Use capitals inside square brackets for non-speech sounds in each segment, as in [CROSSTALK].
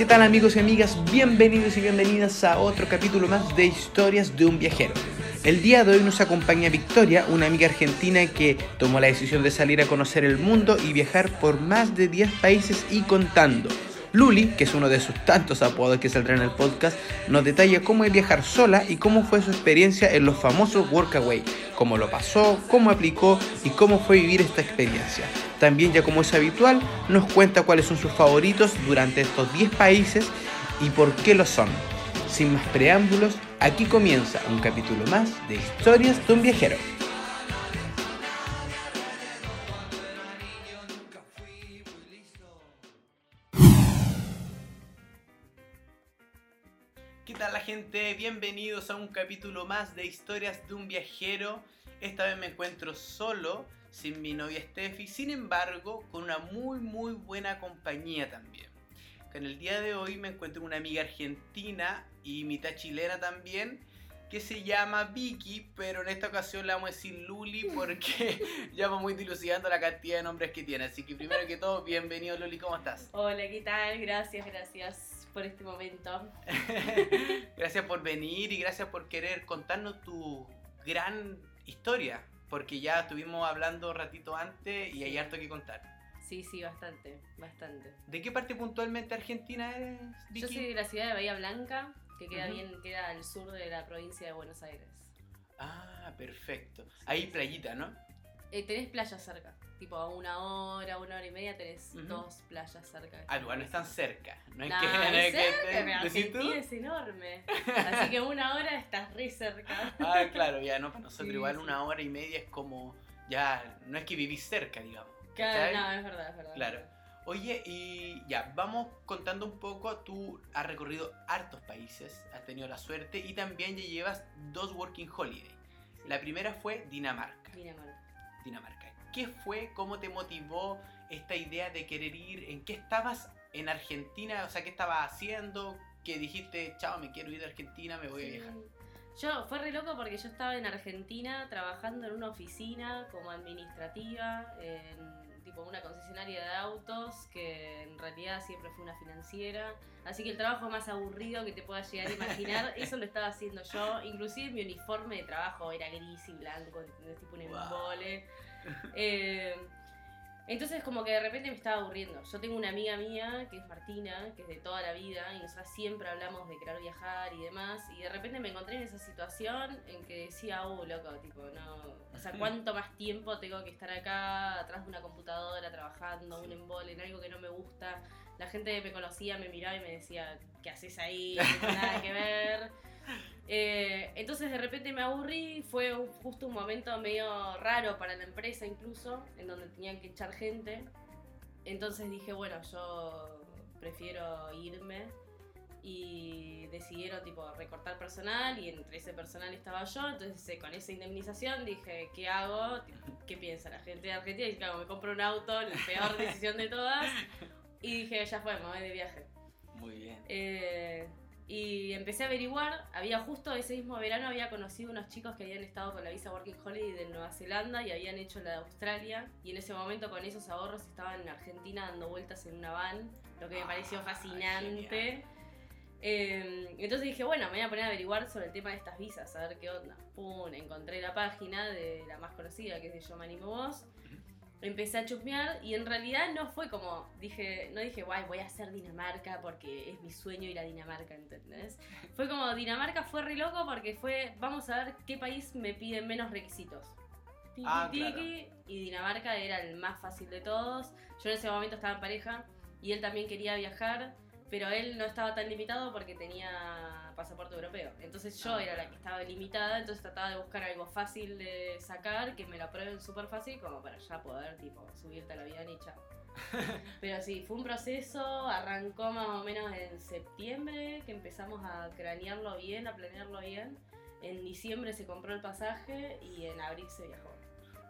¿Qué tal amigos y amigas? Bienvenidos y bienvenidas a otro capítulo más de Historias de un viajero. El día de hoy nos acompaña Victoria, una amiga argentina que tomó la decisión de salir a conocer el mundo y viajar por más de 10 países y contando. Luli, que es uno de sus tantos apodos que saldrá en el podcast, nos detalla cómo es viajar sola y cómo fue su experiencia en los famosos Workaway, cómo lo pasó, cómo aplicó y cómo fue vivir esta experiencia. También, ya como es habitual, nos cuenta cuáles son sus favoritos durante estos 10 países y por qué lo son. Sin más preámbulos, aquí comienza un capítulo más de Historias de un viajero. Gente? Bienvenidos a un capítulo más de Historias de un viajero. Esta vez me encuentro solo, sin mi novia Steffi, sin embargo, con una muy muy buena compañía también. En el día de hoy me encuentro una amiga argentina y mitad chilena también, que se llama Vicky, pero en esta ocasión le vamos a decir Luli [LAUGHS] porque [LAUGHS] ya vamos muy dilucidando la cantidad de nombres que tiene. Así que primero que todo, bienvenido Luli, ¿cómo estás? Hola, ¿qué tal? Gracias, gracias por este momento. [LAUGHS] gracias por venir y gracias por querer contarnos tu gran historia, porque ya estuvimos hablando un ratito antes y hay harto que contar. Sí, sí, bastante, bastante. ¿De qué parte puntualmente argentina eres, Vicky? Yo soy de la ciudad de Bahía Blanca, que queda bien, queda al sur de la provincia de Buenos Aires. Ah, perfecto. Ahí playita, ¿no? Eh, tenés playas cerca, tipo a una hora, una hora y media tenés dos playas cerca. Ah, igual no están cerca. No es Nah, que, [LAUGHS] no es es que cerca, te- es enorme. Así que una hora estás re cerca. [LAUGHS] Ah, claro, ya no, para nosotros Sí, igual sí. una hora y media es como, ya, no es que vivís cerca, digamos. Claro, no, es verdad, es verdad. Claro. Oye, y ya, vamos contando un poco, tú has recorrido hartos países, has tenido la suerte y también ya llevas dos Working Holiday. Sí. La primera fue Dinamarca. Dinamarca. Dinamarca. ¿Qué fue? ¿Cómo te motivó esta idea de querer ir? ¿En qué estabas en Argentina? O sea, ¿qué estabas haciendo? Que dijiste, chao, me quiero ir de Argentina, me voy a viajar. Yo, fue re loco porque yo estaba en Argentina trabajando en una oficina como administrativa, en tipo una concesionaria de autos, que en realidad siempre fue una financiera. Así que el trabajo más aburrido que te puedas llegar a imaginar, [LAUGHS] eso lo estaba haciendo yo. Inclusive mi uniforme de trabajo era gris y blanco, ¿entendés? tipo un Wow. [LAUGHS] Eh, entonces como que de repente me estaba aburriendo. Yo tengo una amiga mía que es Martina, que es de toda la vida, y nosotras siempre hablamos de querer viajar y demás, y de repente me encontré en esa situación en que decía, oh, loco, tipo, no, o sea, ¿cuánto más tiempo tengo que estar acá atrás de una computadora trabajando, un embole, en algo que no me gusta? La gente que me conocía me miraba y me decía, ¿qué haces ahí? No nada que ver. [LAUGHS] Eh, entonces de repente me aburrí, fue un- justo un momento medio raro para la empresa incluso, en donde tenían que echar gente. Entonces dije, bueno, yo prefiero irme y decidieron tipo recortar personal y entre ese personal estaba yo, entonces eh, con esa indemnización dije, ¿qué hago? ¿Qué piensa la gente de Argentina? Y claro, me compro un auto, la peor decisión de todas. Y dije, ya fue, me voy de viaje. Muy bien. Eh, y empecé a averiguar, había justo ese mismo verano había conocido unos chicos que habían estado con la visa Working Holiday de Nueva Zelanda y habían hecho la de Australia y en ese momento con esos ahorros estaban en Argentina dando vueltas en una van, lo que me Ah, pareció fascinante. Eh, entonces dije, bueno, me voy a poner a averiguar sobre el tema de estas visas, a ver qué onda. Pum, encontré la página de la más conocida, que es de Yo Me Animo Vos. Empecé a chusmear y en realidad no fue como, dije, no dije, guay, voy a hacer Dinamarca porque es mi sueño ir a Dinamarca, ¿entendés? Fue como, Dinamarca fue re loco porque fue, vamos a ver qué país me pide menos requisitos. Tiki, Ah, tiki, Y Dinamarca era el más fácil de todos. Yo en ese momento estaba en pareja y él también quería viajar, pero él no estaba tan limitado porque tenía pasaporte europeo. Entonces yo Ah, era la que estaba limitada, entonces trataba de buscar algo fácil de sacar, que me lo aprueben súper fácil, como para ya poder, tipo, subirte al avión y chao. [LAUGHS] Pero sí, fue un proceso, arrancó más o menos en septiembre, que empezamos a cranearlo bien, a planearlo bien. En diciembre se compró el pasaje y en abril se viajó.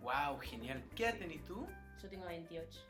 Wow, genial. ¿Qué edad tenés tú? Yo tengo 28.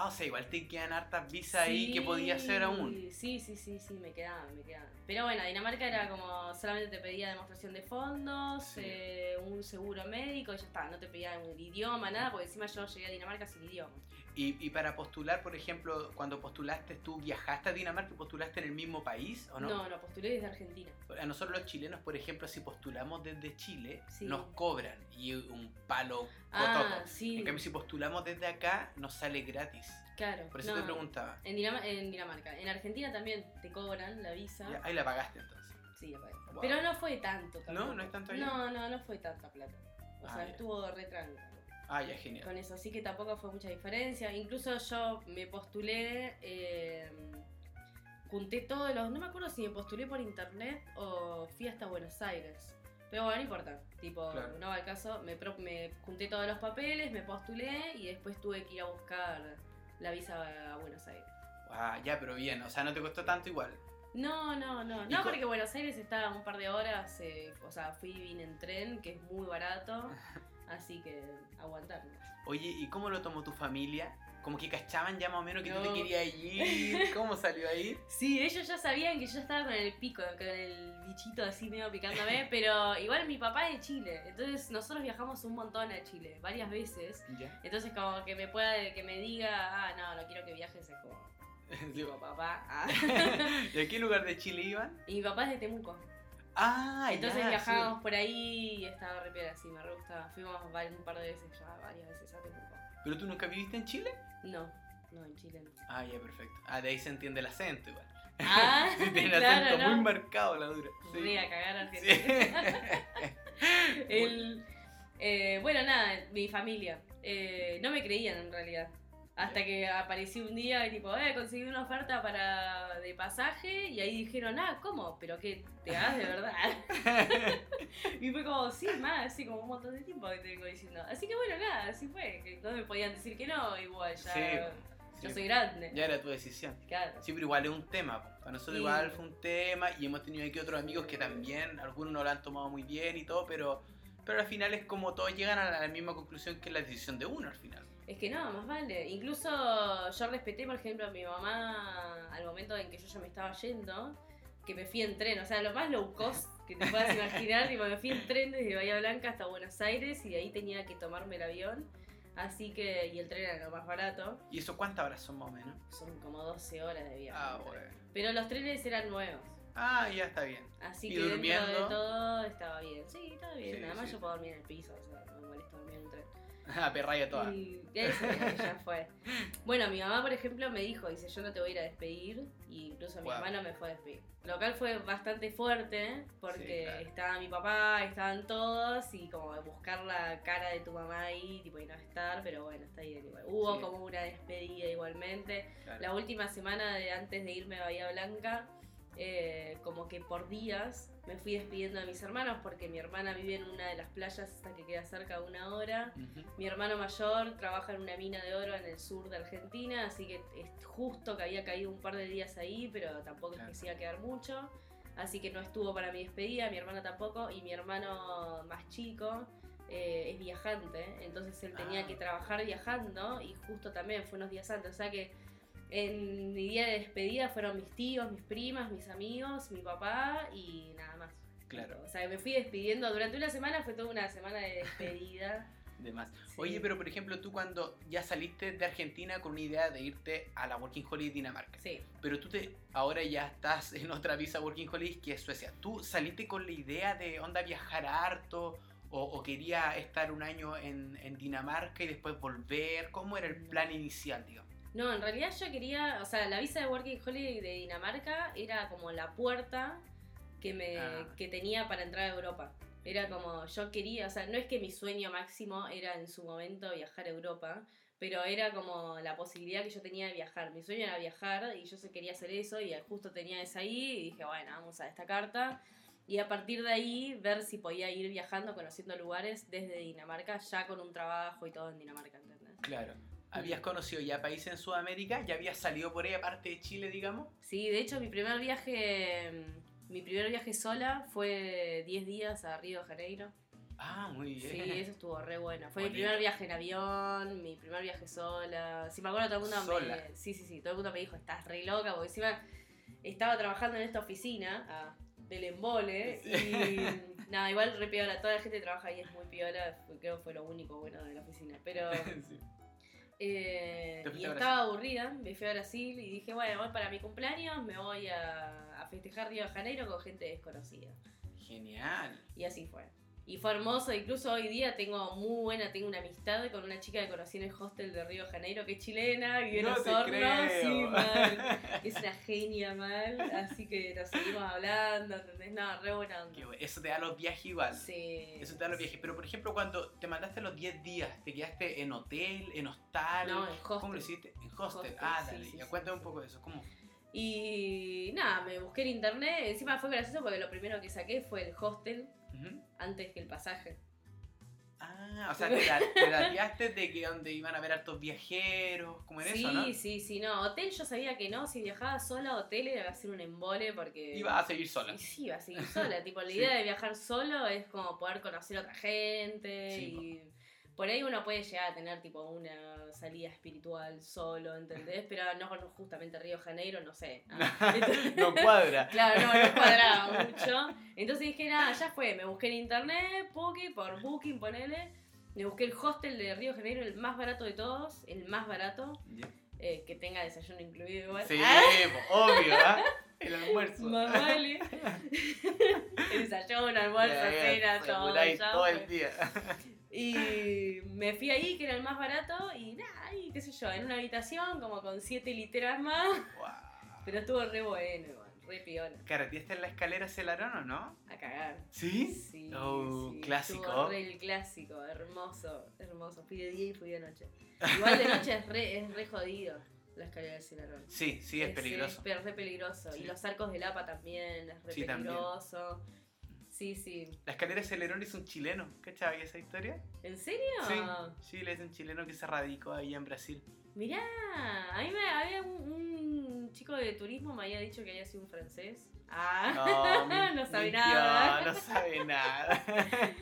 Ah, o sea, igual te quedan hartas visas ahí que podía hacer aún. Sí, sí, sí, sí, me quedaban, me quedaban. Pero bueno, Dinamarca era como solamente te pedía demostración de fondos, Sí. eh, un seguro médico y ya está, no te pedía un idioma, nada, porque encima yo llegué a Dinamarca sin idioma. Y, y para postular, por ejemplo, cuando postulaste, ¿tú viajaste a Dinamarca y postulaste en el mismo país o no? No, no, postulé desde Argentina. A nosotros los chilenos, por ejemplo, si postulamos desde Chile, Sí. nos cobran y un palo Ah, sí, En cambio, si postulamos desde acá, nos sale gratis. claro. Por eso no. te preguntaba. En, Dinam- en Dinamarca. En Argentina también te cobran la visa. Ya, ahí la pagaste entonces. Sí, la pagué. Wow. Pero no fue tanto tampoco. ¿No? ¿No es tanto ahí? No, no, no fue tanta plata. O Ah, sea, ya. estuvo re tranca Ah, ya, genial. con eso, así que tampoco fue mucha diferencia. Incluso yo me postulé, eh, junté todos los. No me acuerdo si me postulé por internet o fui hasta Buenos Aires. Pero bueno, no importa. Tipo, Claro. no va al caso. Me, me junté todos los papeles, me postulé y después tuve que ir a buscar la visa a Buenos Aires. Ah, ya, pero bien. O sea, no te costó tanto igual. No, no, no. ¿Y No, porque Buenos Aires estaba un par de horas. eh, o sea, fui y vine en tren, que es muy barato. [LAUGHS] Así que aguantar. Oye, ¿y cómo lo tomó tu familia? Como que cachaban ya más o menos que tú te No. querías ir. [LAUGHS] ¿Cómo salió ahí? Sí, ellos ya sabían que yo estaba con el pico, con el bichito así medio picándome, [LAUGHS] pero igual mi papá es de Chile, entonces nosotros viajamos un montón a Chile, varias veces. Ya. Entonces como que me pueda, que me diga, ah, no, no quiero que viajes, es [LAUGHS] como, digo, papá. ah. ¿Y a qué lugar de Chile iban? Y mi papá es de Temuco. Ah, Entonces ya, viajábamos por ahí y estaba re piola, sí, me re gustaba. Fuimos un par de veces ya, varias veces a Temuco. ¿Pero tú nunca viviste en Chile? No, no, en Chile no. Ah, ya, perfecto. Ah, de ahí se entiende el acento igual. Ah, [LAUGHS] Sí, tiene claro, acento ¿no? muy marcado la dura. Sí. Voy a cagar. Argentina. [LAUGHS] [LAUGHS] El, eh, bueno, nada, mi familia. Eh, no me creían en realidad. Hasta que aparecí un día y tipo, eh, conseguí una oferta para de pasaje y ahí dijeron, ah, ¿cómo? ¿Pero qué? ¿Te das de verdad? [LAUGHS] y fue como, sí, más, así como un montón de tiempo que te vengo diciendo. Así que bueno, nada, así fue. Que no me podían decir que no, igual ya. Sí, yo sí. soy grande. Ya era tu decisión. Claro. Sí, pero igual es un tema. Para nosotros Sí. igual fue un tema y hemos tenido aquí otros amigos que también, algunos no lo han tomado muy bien y todo, pero, pero al final es como todos llegan a la misma conclusión que es la decisión de uno al final. Es que no, más vale. Incluso yo respeté, por ejemplo, a mi mamá al momento en que yo ya me estaba yendo, que me fui en tren. O sea, lo más low cost que te puedas imaginar, tipo, me fui en tren desde Bahía Blanca hasta Buenos Aires y de ahí tenía que tomarme el avión. Así que, y el tren era lo más barato. ¿Y eso cuántas horas son más o menos? Son como 12 horas de viaje. Ah, bueno. Pero los trenes eran nuevos. Ah, ya está bien. Así ¿Y que dentro durmiendo? de todo estaba bien. Sí, estaba bien. Sí, Además sí. yo puedo dormir en el piso, o sea, no me molesta dormir en un tren. [LAUGHS] Ah, perraya toda. Y eso ya fue. Bueno, mi mamá, por ejemplo, me dijo, dice, yo no te voy a ir a despedir. Y incluso mi Wow. hermano me fue a despedir. Lo cual fue bastante fuerte, porque Sí, claro. estaba mi papá, estaban todos, y como buscar la cara de tu mamá ahí, tipo, y no estar, pero bueno, está bien igual. Hubo Sí. como una despedida igualmente. Claro. La última semana de antes de irme a Bahía Blanca, eh, como que por días me fui despidiendo de mis hermanos, porque mi hermana vive en una de las playas hasta que queda cerca de una hora. Mi hermano mayor trabaja en una mina de oro en el sur de Argentina, así que es justo que había caído un par de días ahí, pero tampoco Claro. es que se iba a quedar mucho. Así que no estuvo para mi despedida, mi hermana tampoco, y mi hermano más chico eh, es viajante, entonces él tenía Ah. que trabajar viajando y justo también fue unos días antes, o sea que en mi día de despedida fueron mis tíos, mis primas, mis amigos, mi papá y nada más. Claro. O sea, me fui despidiendo. Durante una semana fue toda una semana de despedida. [LAUGHS] De más. Sí. Oye, pero por ejemplo, tú cuando ya saliste de Argentina con una idea de irte a la Working Holiday Dinamarca, Sí. pero tú te ahora ya estás [LAUGHS] en otra visa Working Holiday que es Suecia. ¿Tú saliste con la idea de onda viajar harto o, o quería estar un año en, en Dinamarca y después volver? ¿Cómo era el plan inicial, digamos? No, en realidad yo quería, o sea, la visa de Working Holiday de Dinamarca era como la puerta que me Ah. que tenía para entrar a Europa. Era como yo quería, o sea, no es que mi sueño máximo era en su momento viajar a Europa, pero era como la posibilidad que yo tenía de viajar. Mi sueño era viajar y yo se quería hacer eso y justo tenía esa ahí y dije, bueno, vamos a esta carta. Y a partir de ahí ver si podía ir viajando, conociendo lugares desde Dinamarca, ya con un trabajo y todo en Dinamarca, ¿entendés? Claro. ¿Habías conocido ya países en Sudamérica? ¿Ya habías salido por ahí aparte de Chile, digamos? Sí, de hecho mi primer viaje, mi primer viaje sola fue 10 días a Río de Janeiro. Ah, muy bien. Sí, eso estuvo re bueno. Fue mi primer viaje en avión, mi primer viaje sola. Si me acuerdo, todo el mundo ¿Sola? me. Sí, sí, sí. Todo el mundo me dijo, estás re loca, porque encima estaba trabajando en esta oficina ah, del embole. Sí. Y [LAUGHS] nada, igual re piola. Toda la gente que trabaja ahí es muy piola. Creo que fue lo único bueno de la oficina. Pero. Sí. Eh, y estaba aburrida, me fui a Brasil y dije, bueno, voy para mi cumpleaños, me voy a, a festejar Río de Janeiro con gente desconocida. Genial. Y así fue. Y fue hermoso, incluso hoy día tengo muy buena, tengo una amistad con una chica que conocí en el hostel de Río de Janeiro, que es chilena, vive en No Osorno, creo. sí, mal. [LAUGHS] Es una genia mal, así que nos seguimos hablando, ¿entendés? No, re buena onda. Eso te da los viajes igual. Sí. Eso te da los viajes. Pero por ejemplo, cuando te mandaste los 10 días, ¿te quedaste en hotel, en hostal? No, en hostel. ¿Cómo lo hiciste? En hostel. Hostel, ah, dale. sí, cuéntame un poco de eso. ¿Cómo? Y nada, me busqué en internet, encima fue gracioso porque lo primero que saqué fue el hostel Ujú. Antes que el pasaje. Ah, o sea, te, dateaste de que donde iban a ver hartos viajeros, como en sí, eso, ¿no? sí, sí, no. Hotel yo sabía que no, si viajaba sola a hotel era hacer un embole porque... Iba a seguir sola. Y sí, iba a seguir sola. [LAUGHS] tipo, la Sí. idea de viajar solo es como poder conocer a otra gente Sí, y por ahí uno puede llegar a tener tipo una salida espiritual solo, ¿entendés? Pero no justamente Río Janeiro, no sé. [LAUGHS] Ah, entonces- no cuadra. Claro, no, no cuadraba mucho. Entonces dije, nada, ya fue. Me busqué en internet, Poki, por Booking, ponele. Me busqué el hostel de Río Janeiro, el más barato de todos, el más barato, eh, que tenga desayuno incluido igual. Sí, Ah, obvio, ¿ah? El almuerzo. más vale. [LAUGHS] el desayuno, almuerzo, cena, todo. Todo el día. Y me fui ahí, que era el más barato, y nada, y qué sé yo, en una habitación como con siete literas más. Wow. Pero estuvo re bueno, re piola. ¿Carreteaste en la escalera Celarón o no? A cagar. ¿Sí? Sí, Oh, sí, clásico. estuvo re el clásico, hermoso, hermoso. Fui de día y fui de noche. Igual de noche es re, es re jodido la escalera del Cilarón. Sí, sí, es peligroso. Es, re peligroso. Sí. Y los arcos del APA también es re Sí, también. Sí, sí. La escalera Celerón es un chileno. ¿Cachai esa historia? ¿En serio? Sí. Chile es un chileno que se radicó ahí en Brasil. Mirá, a mí me había un, un chico de turismo me había dicho que había sido un francés. Ah, mi- no [LAUGHS] sabe mintió, nada. No sabe nada. [LAUGHS]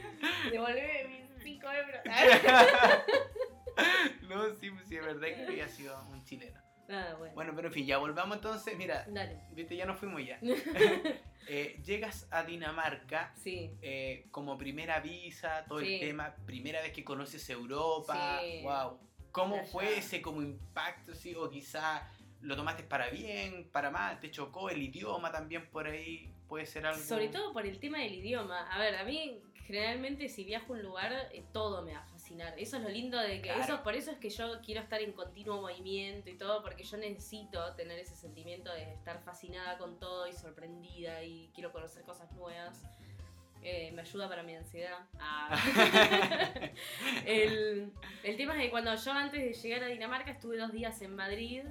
Devolveme mis 5 euros. [LAUGHS] no, sí, sí, es verdad que había sido un chileno. Nada, bueno. Bueno, pero en fin, ya volvamos entonces. Mira, Dale. viste, ya nos fuimos ya. [LAUGHS] [LAUGHS] Eh, llegas a Dinamarca Sí. eh, como primera visa, todo Sí. el tema, primera vez que conoces Europa. Sí. Wow. ¿Cómo Allá. fue ese como impacto? Sí? O quizá lo tomaste para bien, para mal, te chocó el idioma también por ahí, puede ser algo. Sobre todo por el tema del idioma. A ver, a mí generalmente si viajo a un lugar, eh, todo me va Eso es lo lindo de que... Claro. Eso, por eso es que yo quiero estar en continuo movimiento y todo, porque yo necesito tener ese sentimiento de estar fascinada con todo y sorprendida y quiero conocer cosas nuevas. Eh, me ayuda para mi ansiedad. Ah. [LAUGHS] el, el tema es que cuando yo antes de llegar a Dinamarca estuve dos días en Madrid.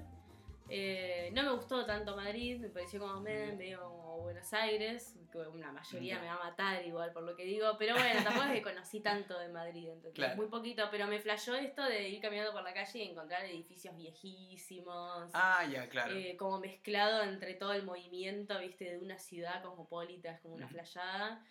Eh, no me gustó tanto Madrid, me pareció como me- medio como Buenos Aires, que una mayoría me va a matar igual por lo que digo, pero bueno, tampoco es que conocí tanto de Madrid. Claro. Muy poquito, pero me flashó esto de ir caminando por la calle y encontrar edificios viejísimos. Ah, ya, claro. Eh, como mezclado entre todo el movimiento, viste, de una ciudad cosmopolita, es como una Ujú. flayada.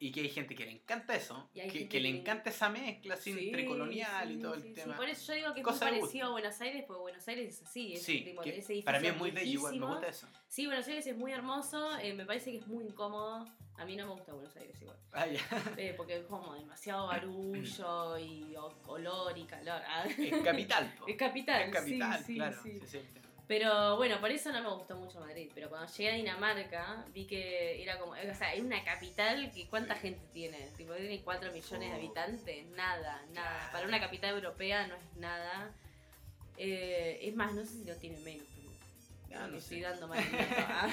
Y que hay gente que le encanta eso, que, le que le- encanta esa mezcla así, Sí, entre colonial y todo el sí. tema. Por eso yo digo que es muy parecido a Buenos Aires, porque Buenos Aires es así, es Sí, tipo, que ese para mí es muy bello igual, me gusta eso. Sí, Buenos Aires es muy hermoso, eh, me parece que es muy incómodo. A mí no me gusta Buenos Aires igual. Ah. [LAUGHS] Eh, porque es como demasiado [LAUGHS] barullo y olor y calor. Ah. Es capital, po. [LAUGHS] Es capital, Es capital, claro. el tema. Pero bueno, por eso no me gustó mucho Madrid. Pero cuando llegué a Dinamarca, vi que era como. O sea, es una capital que ¿cuánta gente tiene? Tipo, tiene 4 millones de Oh. habitantes. Nada, nada. Para una capital europea no es nada. Eh, es más, no sé si lo tiene menos. pero Ah, no estoy sé. dando mal. [LAUGHS] Ah.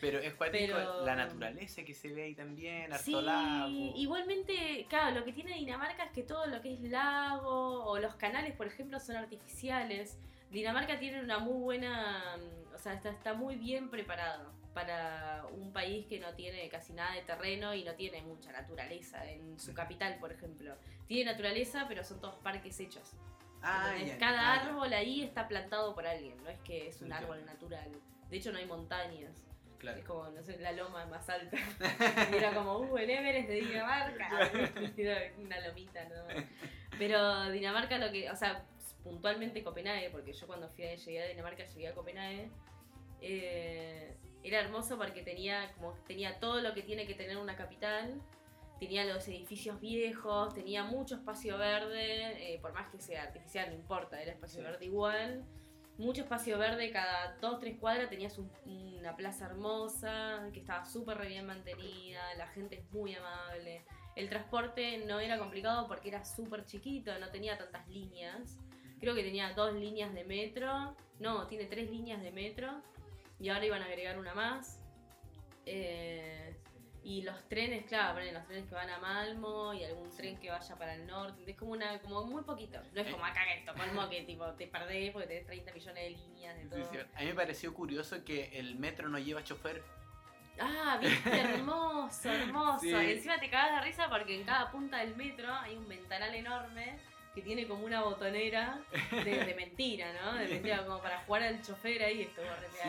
Pero es cuático Pero- la naturaleza que se ve ahí también, harto Sí, lago. igualmente, claro, lo que tiene Dinamarca es que todo lo que es lago o los canales, por ejemplo, son artificiales. Dinamarca tiene una muy buena, mm, o sea, está, está muy bien preparado para un país que no tiene casi nada de terreno y no tiene mucha naturaleza en su capital, por ejemplo. Tiene naturaleza, pero son todos parques hechos. Ah, Cada ah, árbol ahí está plantado por alguien, no es que es un árbol natural. De hecho, no hay montañas. Claro. Es como, no sé, la loma más alta. [LAUGHS] y era como, uh, el Everest de Dinamarca. [LAUGHS] Una lomita, ¿no? Pero Dinamarca lo que, o sea, puntualmente Copenhague, porque yo cuando fui a, llegué a Dinamarca llegué a Copenhague, eh, era hermoso porque tenía, como, tenía todo lo que tiene que tener una capital. Tenía los edificios viejos, tenía mucho espacio verde, eh, por más que sea artificial, no importa, era espacio Sí. verde igual. Mucho espacio verde, cada dos, tres cuadras tenías un- una plaza hermosa, que estaba súper bien mantenida, la gente es muy amable. El transporte no era complicado porque era súper chiquito, no tenía tantas líneas. Creo que tenía dos líneas de metro, no, tiene tres líneas de metro y ahora iban a agregar una más. Eh, y los trenes, claro, ponen los trenes que van a Malmo y algún tren que vaya para el norte. Es como una como muy poquito. No es como acá en Estocolmo que tipo te perdés porque tenés 30 millones de líneas de todo. Sí, sí. A mí me pareció curioso que el metro no lleva chofer. Ah, viste, hermoso, hermoso. [LAUGHS] Sí. Y encima te cagas de risa porque en cada punta del metro hay un ventanal enorme que tiene como una botonera de, de [LAUGHS] mentira, ¿no? De mentira, como para jugar al chofer ahí, esto, Sí.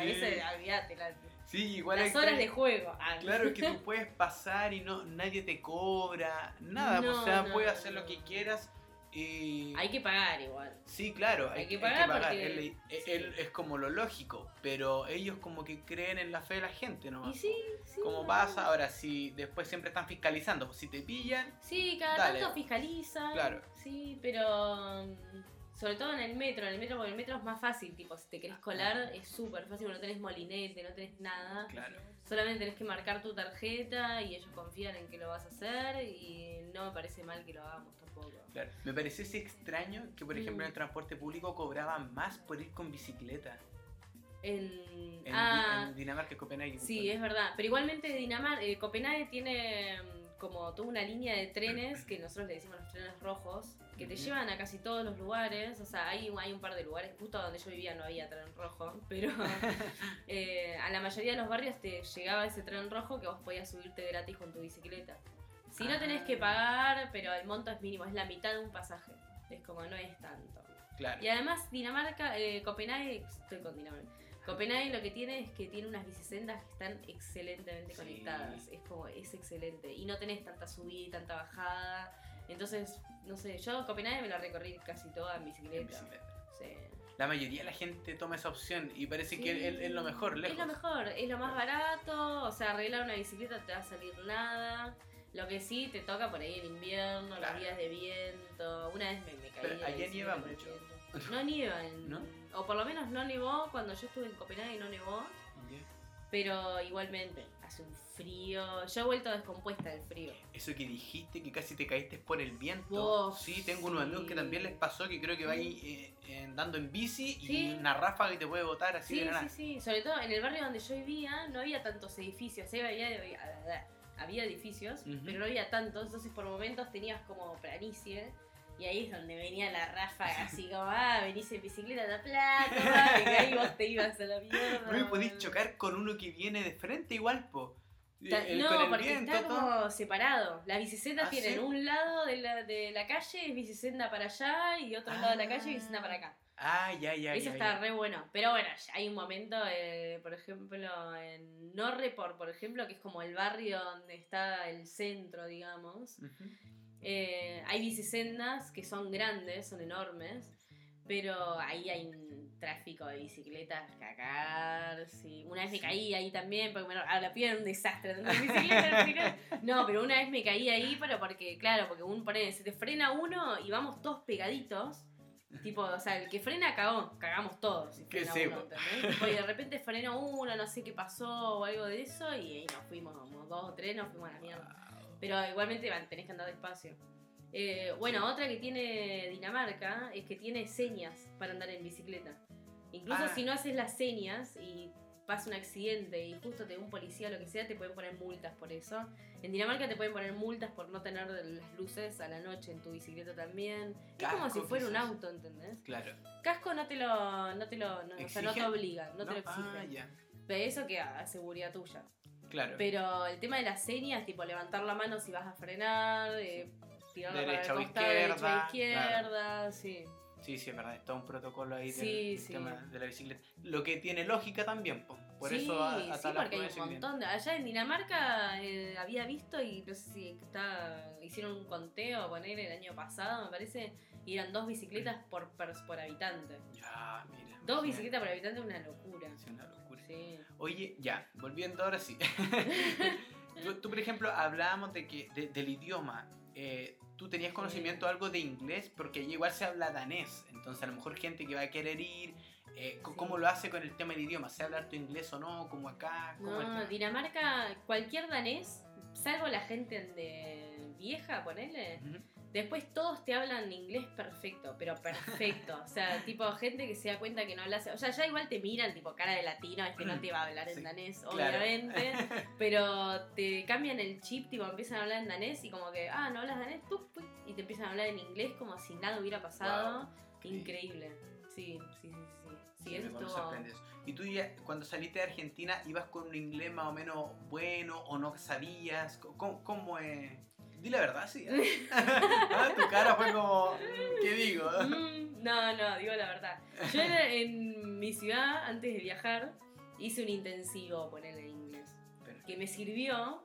Olvídate, la- Sí, igual las horas que- de juego. Ah, Claro, es que tú puedes pasar y no nadie te cobra, nada, [LAUGHS] No, o sea, no, puedes hacer lo que quieras y... Hay que pagar igual. Sí, claro, hay, hay que hay pagar porque- Él- sí. él es como lo lógico, pero ellos como que creen en la fe de la gente, ¿no? Y sí, sí. Como pasa, ahora si después siempre están fiscalizando, si te pillan, Sí, cada Dale. tanto fiscalizan. Claro. Sí, pero mm, sobre todo en el metro, en el metro, porque el metro es más fácil, tipo, si te querés colar es súper fácil, no tenés molinete, no tenés nada. claro. Solamente tenés que marcar tu tarjeta y ellos confían en que lo vas a hacer y no me parece mal que lo hagamos tampoco. Claro. Me pareció así extraño que, por ejemplo, en el Mm. transporte público cobraban más por ir con bicicleta. En, En, ah, en Dinamarca y Copenhague. sí, es verdad. Pero igualmente Dinamarca, eh, Copenhague tiene mm, como toda una línea de trenes que nosotros le decimos los trenes rojos, que te llevan a casi todos los lugares. O sea, hay, hay un par de lugares, justo donde yo vivía no había tren rojo, [LAUGHS] pero [LAUGHS] eh, a la mayoría de los barrios te llegaba ese tren rojo que vos podías subirte gratis con tu bicicleta. Si no tenés que Ah. pagar, pero el monto es mínimo, es la mitad de un pasaje. Es como no es tanto. Claro. Y además Dinamarca, eh, Copenhague, estoy con Dinamarca. Copenhague lo que tiene es que tiene unas bicisendas que están excelentemente Sí. conectadas. Es como, es excelente. Y no tenés tanta subida y tanta bajada. Entonces, no sé, yo Copenhague me la recorrí casi toda en bicicleta. En bicicleta. Sí. La mayoría de la gente toma esa opción y parece Sí. que es, es lo mejor, lejos. Es lo mejor, es lo más barato. O sea, arreglar una bicicleta te va a salir nada. Lo que sí te toca por ahí en invierno, Claro. los días de viento. Una vez me, me caí. Pero allá nieva mucho. No nieva, en- [LAUGHS] ¿No? o por lo menos no nevó cuando yo estuve en Copenhague, no nevó. Pero igualmente, hace un frío. Yo he vuelto descompuesta del frío. Eso que dijiste, que casi te caíste por el viento. Oh, sí, tengo unos sí. amigos que también les pasó que creo que va ahí eh, andando en bici y una ráfaga que te puede botar así Sí, de la sí, nada. sí. Sobre todo en el barrio donde yo vivía no había tantos edificios. Sí, había, había, edificios, pero no había tantos. Entonces por momentos tenías como planicie. Y ahí es donde venía la ráfaga, así como, ah, venís en bicicleta de plata, y ahí vos te ibas a la mierda. No me podéis chocar con uno que viene de frente igual, po. Ta- El- no, el porque viento, está todo. como separado. Las bicisendas ¿Ah, tienen sí? un lado de la, de la calle es bicicenda para allá y otro lado de la calle es bicicenda para acá. Ah, ya, ya, Eso ya, está ya. re bueno. Pero bueno, hay un momento, eh, por ejemplo, en Norreport, por ejemplo, que es como el barrio donde está el centro, digamos. Eh, hay bicisendas que son grandes, son enormes, pero ahí hay un tráfico de bicicletas cagar. Sí. Una vez me caí ahí también, porque bueno, a la piba era un desastre. bicicleta. [LAUGHS] No, pero una vez me caí ahí, pero porque, claro, porque un pone, se te frena uno y vamos todos pegaditos. Tipo, o sea, el que frena cagó, cagamos todos. Si Que frena sí, uno, po. ¿entendés? [LAUGHS] Tipo, y de repente frenó uno, no sé qué pasó o algo de eso, y ahí nos fuimos, como dos o tres, nos fuimos a la mierda. Pero igualmente van, tenés que andar despacio. Eh, bueno, otra que tiene Dinamarca es que tiene señas para andar en bicicleta. Incluso Ah. si no haces las señas y pasa un accidente y justo te un policía o lo que sea, te pueden poner multas por eso. En Dinamarca te pueden poner multas por no tener las luces a la noche en tu bicicleta también. es como si Casco, fuera un auto, ¿entendés? Claro. Casco no te lo, no te lo, no, o sea, no te obliga, no, te lo exigen. Ah. Pero eso queda a seguridad tuya. Claro. Pero el tema de las señas, tipo levantar la mano si vas a frenar, eh, tirarla Derecha para el costado, derecha izquierda, izquierda, sí. Sí, sí, es verdad, está un protocolo ahí del, Sí, del sí. tema de la bicicleta. Lo que tiene lógica también, po. Por sí, eso a, a sí, porque hay un montón de. Allá en Dinamarca eh, había visto y no sé si está, hicieron un conteo, poner el año pasado, me parece, y eran dos bicicletas por, por habitante. Ya, mira. Dos sí, bicicletas por habitante es una locura. Es una locura. Sí. Oye, ya, volviendo ahora sí. [LAUGHS] tú, tú, por ejemplo, hablábamos de que de- del idioma. eh, tú tenías conocimiento algo de inglés porque igual se habla danés. Entonces, a lo mejor gente que va a querer ir, eh, Sí. ¿cómo lo hace con el tema del idioma? ¿Se hablar tu inglés o no? ¿Como acá? ¿Cómo No? Dinamarca, cualquier danés, salvo la gente de vieja, ponele, Ujú. después todos te hablan inglés perfecto, pero perfecto. o sea, [LAUGHS] tipo gente que se da cuenta que no hablas. O sea, ya igual te miran, tipo cara de latino, es que no te va a hablar en Sí, danés, claro. obviamente. [LAUGHS] pero te cambian el chip, tipo empiezan a hablar en danés y como que, ah, no hablas danés, tú, tú, y te empiezan a hablar en inglés como si nada hubiera pasado. Increíble. Sí, sí, sí, sí. Sí, eso me- me estuvo. sorprende eso. ¿Y tú ya, cuando saliste de Argentina, ibas con un inglés más o menos bueno o no sabías? ¿Cómo, cómo es? Di la verdad, sí. [LAUGHS] Ah, Tu cara fue como, ¿qué digo? Mm, no, no, digo la verdad. Yo era en mi ciudad, antes de viajar, hice un intensivo ponerle en inglés. Que me sirvió,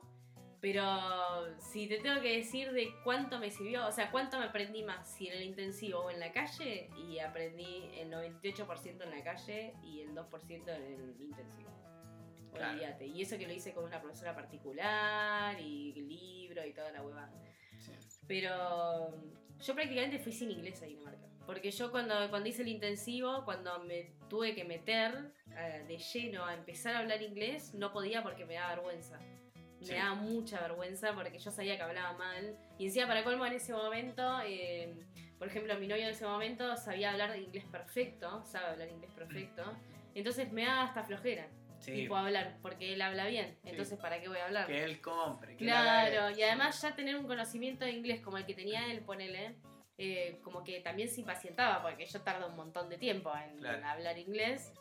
pero si te tengo que decir de cuánto me sirvió, o sea, cuánto me aprendí más, si en el intensivo o en la calle, y aprendí el 98% en la calle y el 2% en el intensivo. Claro. Olvídate. Y eso que lo hice con una profesora particular y libro y toda la huevada. Sí. Pero yo prácticamente fui sin inglés a Dinamarca. Porque yo cuando, cuando hice el intensivo, cuando me tuve que meter eh, de lleno a empezar a hablar inglés, no podía porque me daba vergüenza. Me daba mucha vergüenza porque yo sabía que hablaba mal. Y encima, para colmo, en ese momento, eh, por ejemplo, mi novio en ese momento sabía hablar inglés perfecto, sabe hablar inglés perfecto. Entonces me da hasta flojera, Sí, tipo hablar, porque él habla bien. Entonces, ¿para qué voy a hablar? que él compre. Que Claro, y además ya tener un conocimiento de inglés como el que tenía él, ponele, eh, como que también se impacientaba, porque yo tardo un montón de tiempo en, Claro. en hablar inglés.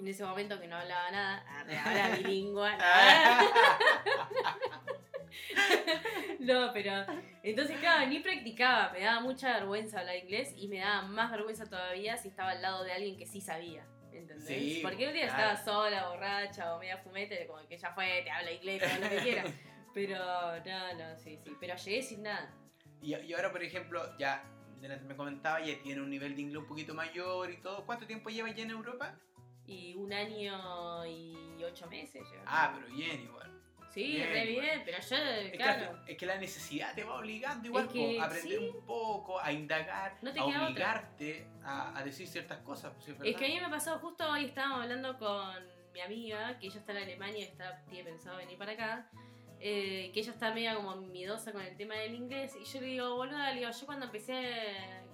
En ese momento que no hablaba nada, ahora [LAUGHS] bilingüe. [LAUGHS] [LAUGHS] No, pero entonces, claro, ni practicaba, me daba mucha vergüenza hablar inglés y me daba más vergüenza todavía si estaba al lado de alguien que sí sabía. ¿Entendés? Sí, Porque un día claro. estaba sola, borracha o media fumete, como que ya fue, te habla inglés, todo lo que quiera. Pero no, no, sí, sí. Pero llegué sin nada. Y, y ahora, por ejemplo, ya me comentaba, ya tiene un nivel de inglés un poquito mayor y todo. ¿Cuánto tiempo lleva ya en Europa? Y un año y ocho meses. llevo. Ah, pero bien igual. sí, bien, re igual. bien, pero yo, Es, que, claro. al- es que la necesidad te va obligando igual Es que a aprender sí. un poco, a indagar, No te a obligarte a, a decir ciertas cosas. pues, ¿sí es Es que a mí me pasó, justo hoy estábamos hablando con mi amiga, que ella está en Alemania y está, tiene pensado venir para acá, eh, que ella está media como miedosa con el tema del inglés, y yo le digo, boluda, le digo, yo cuando empecé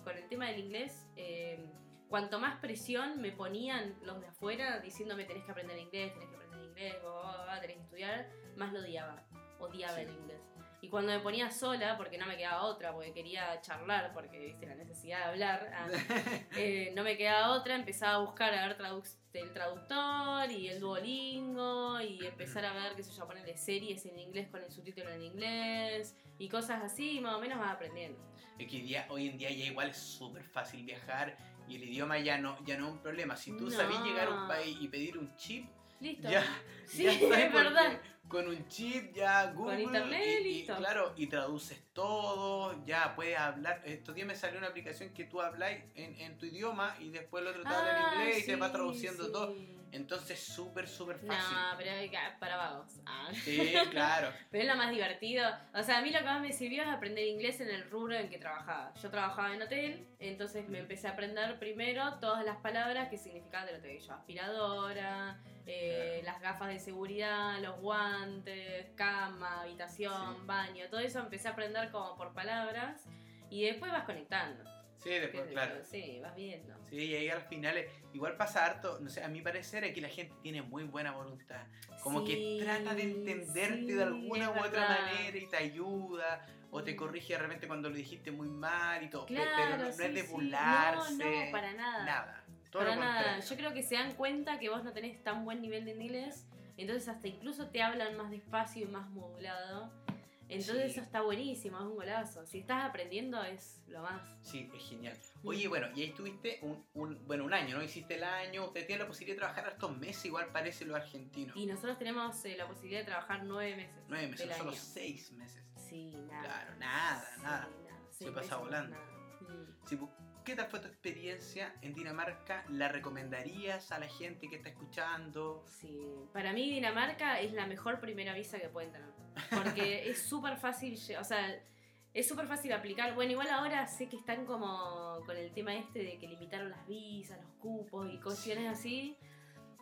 con el tema del inglés, eh, cuanto más presión me ponían los de afuera diciéndome tenés que aprender inglés, tenés que aprender inglés, bla, tenés que estudiar, más lo odiaba, odiaba Sí. el inglés. Y cuando me ponía sola, porque no me quedaba otra, porque quería charlar, porque viste la necesidad de hablar, ah, [LAUGHS] eh, no me quedaba otra, empezaba a buscar a ver traduc- el traductor y el Duolingo y empezar a ver, qué sé yo, ponerle series en inglés con el subtítulo en inglés y cosas así, y más o menos vas aprendiendo. Es que hoy en día ya igual es súper fácil viajar y el idioma ya no, ya no es un problema. Si tú No. sabes llegar a un país y pedir un chip, Listo. ya, Sí, ya es verdad. Con un chip ya Google internet, y, y listo. claro, y traduces todo, ya puedes hablar. Estos días me salió una aplicación que tú habláis en, en tu idioma y después el otro te habla Ah, en inglés y te va traduciendo sí. todo. Entonces súper, súper No, fácil. pero hay que- para vagos. Ah. Sí, claro. [LAUGHS] Pero es lo más divertido. O sea, a mí lo que más me sirvió es aprender inglés en el rubro en que trabajaba. Yo trabajaba en hotel, entonces me empecé a aprender primero todas las palabras que significaban del hotel. Yo, aspiradora, eh, las gafas de seguridad, los guantes, cama, habitación, Sí. baño, todo eso empecé a aprender como por palabras y después vas conectando. Sí, después, sé claro. Sí, vas viendo. Sí, y ahí al final eh, igual pasa harto, no sé, a mi parecer aquí la gente tiene muy buena voluntad. Como que Sí, trata de entenderte sí, de alguna es u otra manera y te ayuda o te corrige de repente cuando lo dijiste muy mal y todo. Claro, pero no, no sí, es de burlarse. No, no, para nada. Nada. Todo Para lo nada, contrario. yo creo que se dan cuenta que vos no tenés tan buen nivel de inglés, entonces hasta incluso te hablan más despacio y más modulado. Entonces Sí. eso está buenísimo, es un golazo. Si estás aprendiendo es lo más. Sí, es genial. Oye, bueno, y ahí estuviste un, un- bueno, un año, ¿no? Hiciste el año, usted tiene la posibilidad de trabajar estos meses, igual parece lo argentino. Y nosotros tenemos eh, la posibilidad de trabajar nueve meses. Nueve meses, solo año. seis meses. Sí, nada. Claro, nada, Sí, nada. Se Se pasa volando. Sí, pues, ¿Qué tal fue tu experiencia en Dinamarca? ¿La recomendarías a la gente que está escuchando? Sí, para mí Dinamarca es la mejor primera visa que pueden tener. Porque [LAUGHS] es súper fácil, o sea, es súper fácil aplicar. Bueno, igual ahora sé que están como con el tema este de que limitaron las visas, los cupos y cuestiones así.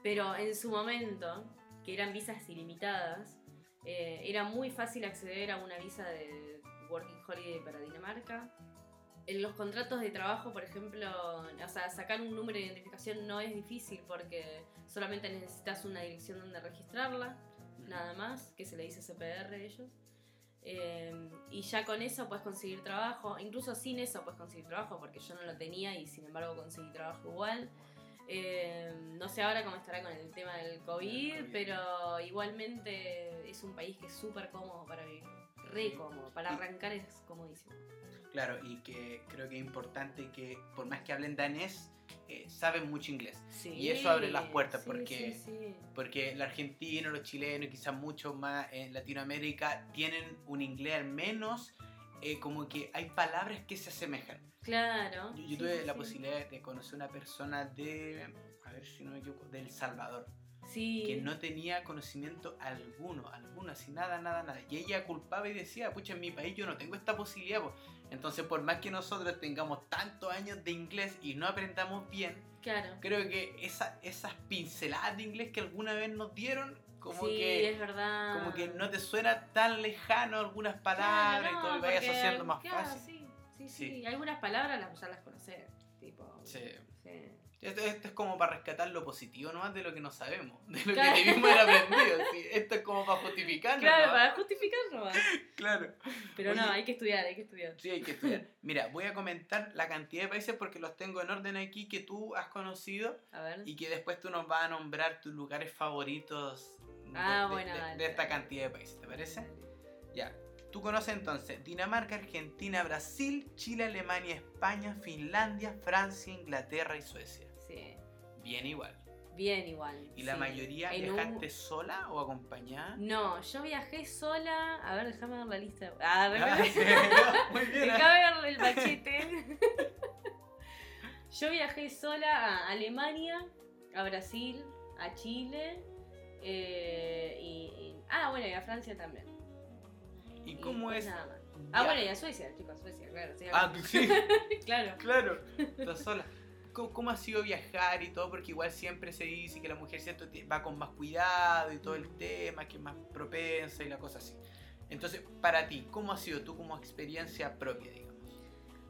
Pero en su momento, que eran visas ilimitadas, eh, era muy fácil acceder a una visa de Working Holiday para Dinamarca. En los contratos de trabajo, por ejemplo, o sea, sacar un número de identificación no es difícil porque solamente necesitas una dirección donde registrarla, nada más, que se le dice CPR a ellos. Eh, y ya con eso puedes conseguir trabajo, incluso sin eso puedes conseguir trabajo, porque yo no lo tenía y sin embargo conseguí trabajo igual. Eh, no sé ahora cómo estará con el tema del COVID, COVID. pero igualmente es un país que es súper cómodo para vivir, re cómodo, para Y- arrancar es comodísimo. Claro, y que creo que es importante que, por más que hablen danés, eh, saben mucho inglés. Sí, Y eso abre las puertas, sí, porque- sí. Porque el argentino, los chilenos quizás muchos más en Latinoamérica tienen un inglés al menos, eh, como que hay palabras que se asemejan. Claro. Yo, yo tuve la posibilidad de conocer una persona de, a ver si no me equivoco, de El Salvador, Sí. que no tenía conocimiento alguno, alguno, así nada, nada, nada. Y ella culpaba y decía, pucha, en mi país yo no tengo esta posibilidad. po". Entonces, por más que nosotros tengamos tantos años de inglés y no aprendamos bien, Claro. creo que esa, esas pinceladas de inglés que alguna vez nos dieron, como sí, que es verdad. como que no te suena tan lejano algunas palabras Claro, y todo, y vayas asociando más claro, fácil. Sí, sí, Sí. sí. Algunas palabras las, ya las conoces. Tipo. Sí. sí. Esto, esto es como para rescatar lo positivo nomás de lo que no sabemos, de lo Claro. que debimos haber aprendido. sí. Esto es como para justificarlo. Claro, para justificar nomás. Claro. Pero no, hay que estudiar, hay que estudiar. Sí, hay que estudiar. Mira, voy a comentar la cantidad de países porque los tengo en orden aquí que tú has conocido A ver. y que después tú nos vas a nombrar tus lugares favoritos de, Ah, de- bueno, de- dale, de esta cantidad de países, ¿te parece? Ya. Tú conoces entonces Dinamarca, Argentina, Brasil, Chile, Alemania, España, Finlandia, Francia, Inglaterra y Suecia. Sí. Bien igual. Bien igual. ¿Y la sí. mayoría En un- viajaste sola o acompañada? No, yo viajé sola. A ver, déjame ver la lista. Ah, Ah, déjame- [LAUGHS] no, [LAUGHS] muy bien. Déjame ver el machete. [LAUGHS] Yo viajé sola a Alemania, a Brasil, a Chile eh, y, y- Ah, bueno, y a Francia también. ¿Y cómo pues es? nada más. Ah, bueno, y a Suecia, chicos, Suecia, claro. sí, Ah, sí, claro. claro. Estás sola. ¿Cómo, cómo ha sido viajar y todo? Porque igual siempre se dice que la mujer ¿cierto? Va con más cuidado y todo el tema, que es más propensa y la cosa así. Entonces, para ti, ¿cómo ha sido tú como experiencia propia, digamos?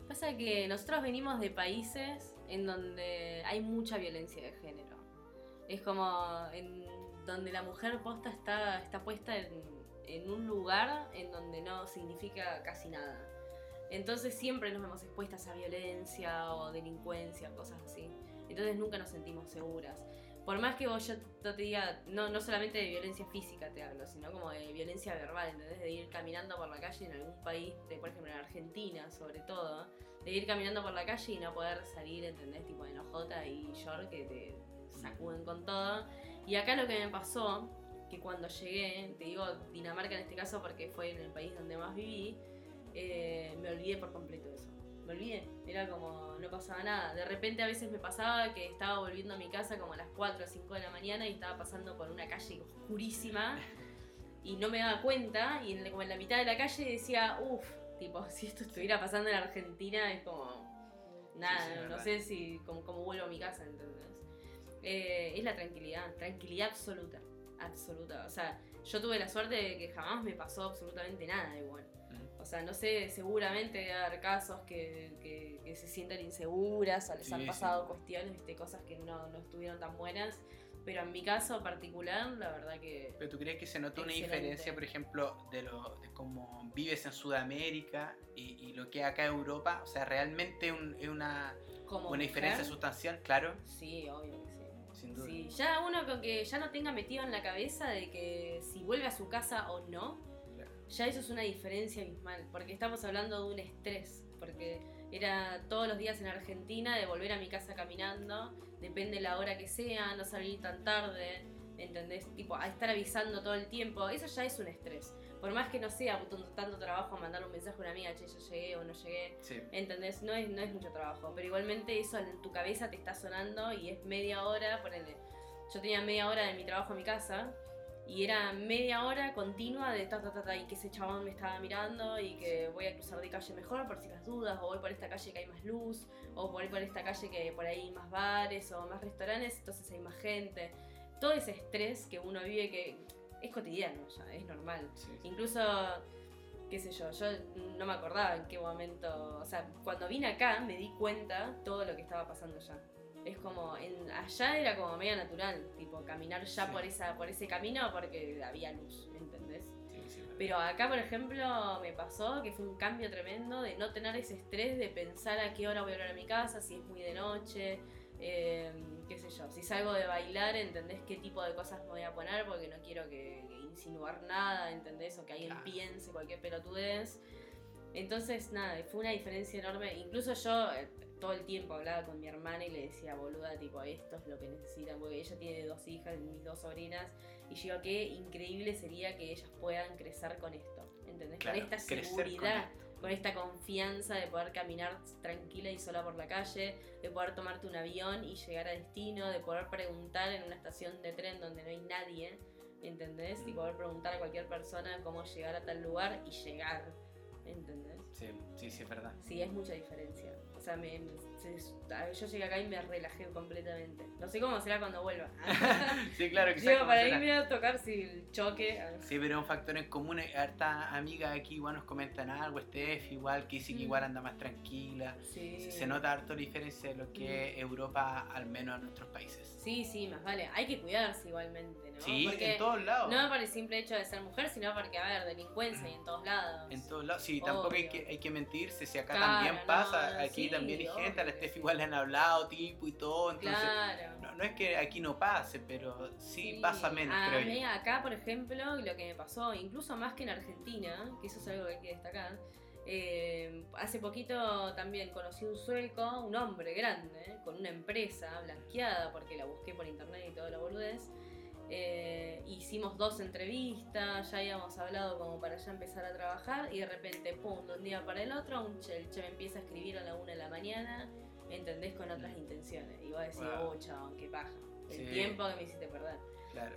Pasa que nosotros venimos de países en donde hay mucha violencia de género. Es como en donde la mujer posta está, está puesta en, en un lugar en donde no significa casi nada. Entonces siempre nos vemos expuestas a violencia o delincuencia, cosas así. Entonces nunca nos sentimos seguras. Por más que vos te diga, no, no solamente de violencia física te hablo, sino como de violencia verbal, ¿entendés? De ir caminando por la calle en algún país, de, por ejemplo en Argentina sobre todo, de ir caminando por la calle y no poder salir, ¿entendés? Tipo de enojota y short que te sacuden con todo. Y acá lo que me pasó, que cuando llegué, te digo Dinamarca en este caso porque fue en el país donde más viví, eh, me olvidé por completo de eso. Me olvidé, era como no pasaba nada. De repente a veces me pasaba que estaba volviendo a mi casa como a las 4 o 5 de la mañana y estaba pasando por una calle oscurísima y no me daba cuenta y en, como en la mitad de la calle decía, uff, tipo, [LAUGHS] si esto estuviera pasando en Argentina es como... Nada, Sí, sí, no sé si cómo, cómo vuelvo a mi casa, ¿entendés? Eh, es la tranquilidad, tranquilidad absoluta, absoluta. O sea, yo tuve la suerte de que jamás me pasó absolutamente nada igual. Mm. O sea, no sé, seguramente debe haber casos que, que- que se sienten inseguras o les Sí, han sí. pasado cuestiones, ¿viste? cosas que no, no estuvieron tan buenas. Pero en mi caso particular, la verdad que... ¿Pero tú crees que se una Excelente. diferencia, por ejemplo, de, lo, de cómo vives en Sudamérica y, y lo que acá en Europa? O sea, ¿realmente un- es una, una diferencia mujer, sustancial? Claro, Sí, obvio que sí. sin duda. Sí, ya uno con que ya no tenga metido en la cabeza de que si vuelve a su casa o no, ya eso es una diferencia abismal, porque estamos hablando de un estrés, porque era todos los días en Argentina de volver a mi casa caminando, depende la hora que sea, no salir tan tarde, ¿entendés? Tipo, a estar avisando todo el tiempo, eso ya es un estrés. Por más que no sea tanto trabajo mandar un mensaje a una amiga, che, yo llegué o no llegué, ¿entendés? No es, no es mucho trabajo, pero igualmente eso en tu cabeza te está sonando y es media hora, ponele. Yo tenía media hora de mi trabajo a mi casa y era media hora continua de ta ta ta ta y que ese chabón me estaba mirando y que voy a cruzar de calle mejor por si las dudas, o voy por esta calle que hay más luz, o voy por esta calle que por ahí hay más bares o más restaurantes, entonces hay más gente. Todo ese estrés que uno vive que es cotidiano ya, es normal. Incluso, qué sé yo, yo no me acordaba en qué momento, o sea, cuando vine acá me di cuenta todo lo que estaba pasando ya. Es como, en, allá era como media natural, tipo caminar ya por, esa, por ese camino porque había luz, ¿entendés? Pero acá, por ejemplo, me pasó que fue un cambio tremendo de no tener ese estrés de pensar a qué hora voy a volver a mi casa, si es muy de noche, eh, qué sé yo. Si salgo de bailar, ¿entendés qué tipo de cosas me voy a poner? Porque no quiero que, insinuar nada, ¿entendés? O que alguien piense cualquier pelotudez. Entonces, nada, fue una diferencia enorme. Incluso yo eh, todo el tiempo hablaba con mi hermana y le decía, boluda, tipo, esto es lo que necesitan, porque ella tiene dos hijas, mis dos sobrinas, y yo qué increíble sería que ellas puedan crecer con esto, ¿entendés? con esta seguridad, con, esta confianza de poder caminar tranquila y sola por la calle, de poder tomarte un avión y llegar a destino, de poder preguntar en una estación de tren donde no hay nadie, ¿entendés? Y poder preguntar a cualquier persona cómo llegar a tal lugar y llegar. ¿entendés? Sí, sí, sí, es verdad. Sí, es mucha diferencia. O sea, me, yo llegué acá y me relajé completamente. No sé cómo será cuando vuelva. [LAUGHS] sí, claro que sí. para irme a tocar si el choque. Sí, pero un factor en común. Harta amiga aquí igual nos comentan algo, Steph igual, que dice que igual mm. anda más tranquila. Sí. Se nota harto la diferencia de lo que es mm. Europa, al menos en nuestros países. Sí, sí, más vale. Hay que cuidarse igualmente, ¿no? Sí, en todos lados. No por el simple hecho de ser mujer, sino porque, a ver, delincuencia y en todos lados. En todos lados, sí tampoco hay que, hay que mentirse, si acá también pasa, aquí también hay gente, a la Steph igual le han hablado tipo y todo, entonces no, es que aquí no pase, pero sí, pasa menos, a creo mí, Acá, por ejemplo, lo que me pasó, incluso más que en Argentina, que eso es algo que hay que destacar, eh, hace poquito también conocí un sueco, un hombre grande, con una empresa blanqueada, porque la busqué por internet y todo lo boludez, hicimos dos entrevistas, ya habíamos hablado como para ya empezar a trabajar y de repente, pum, de un día para el otro, un che, me empieza a escribir a la una de la mañana, ¿entendés? Con otras intenciones. Y vos decís, oh, chabón, qué paja. El tiempo que me hiciste perder.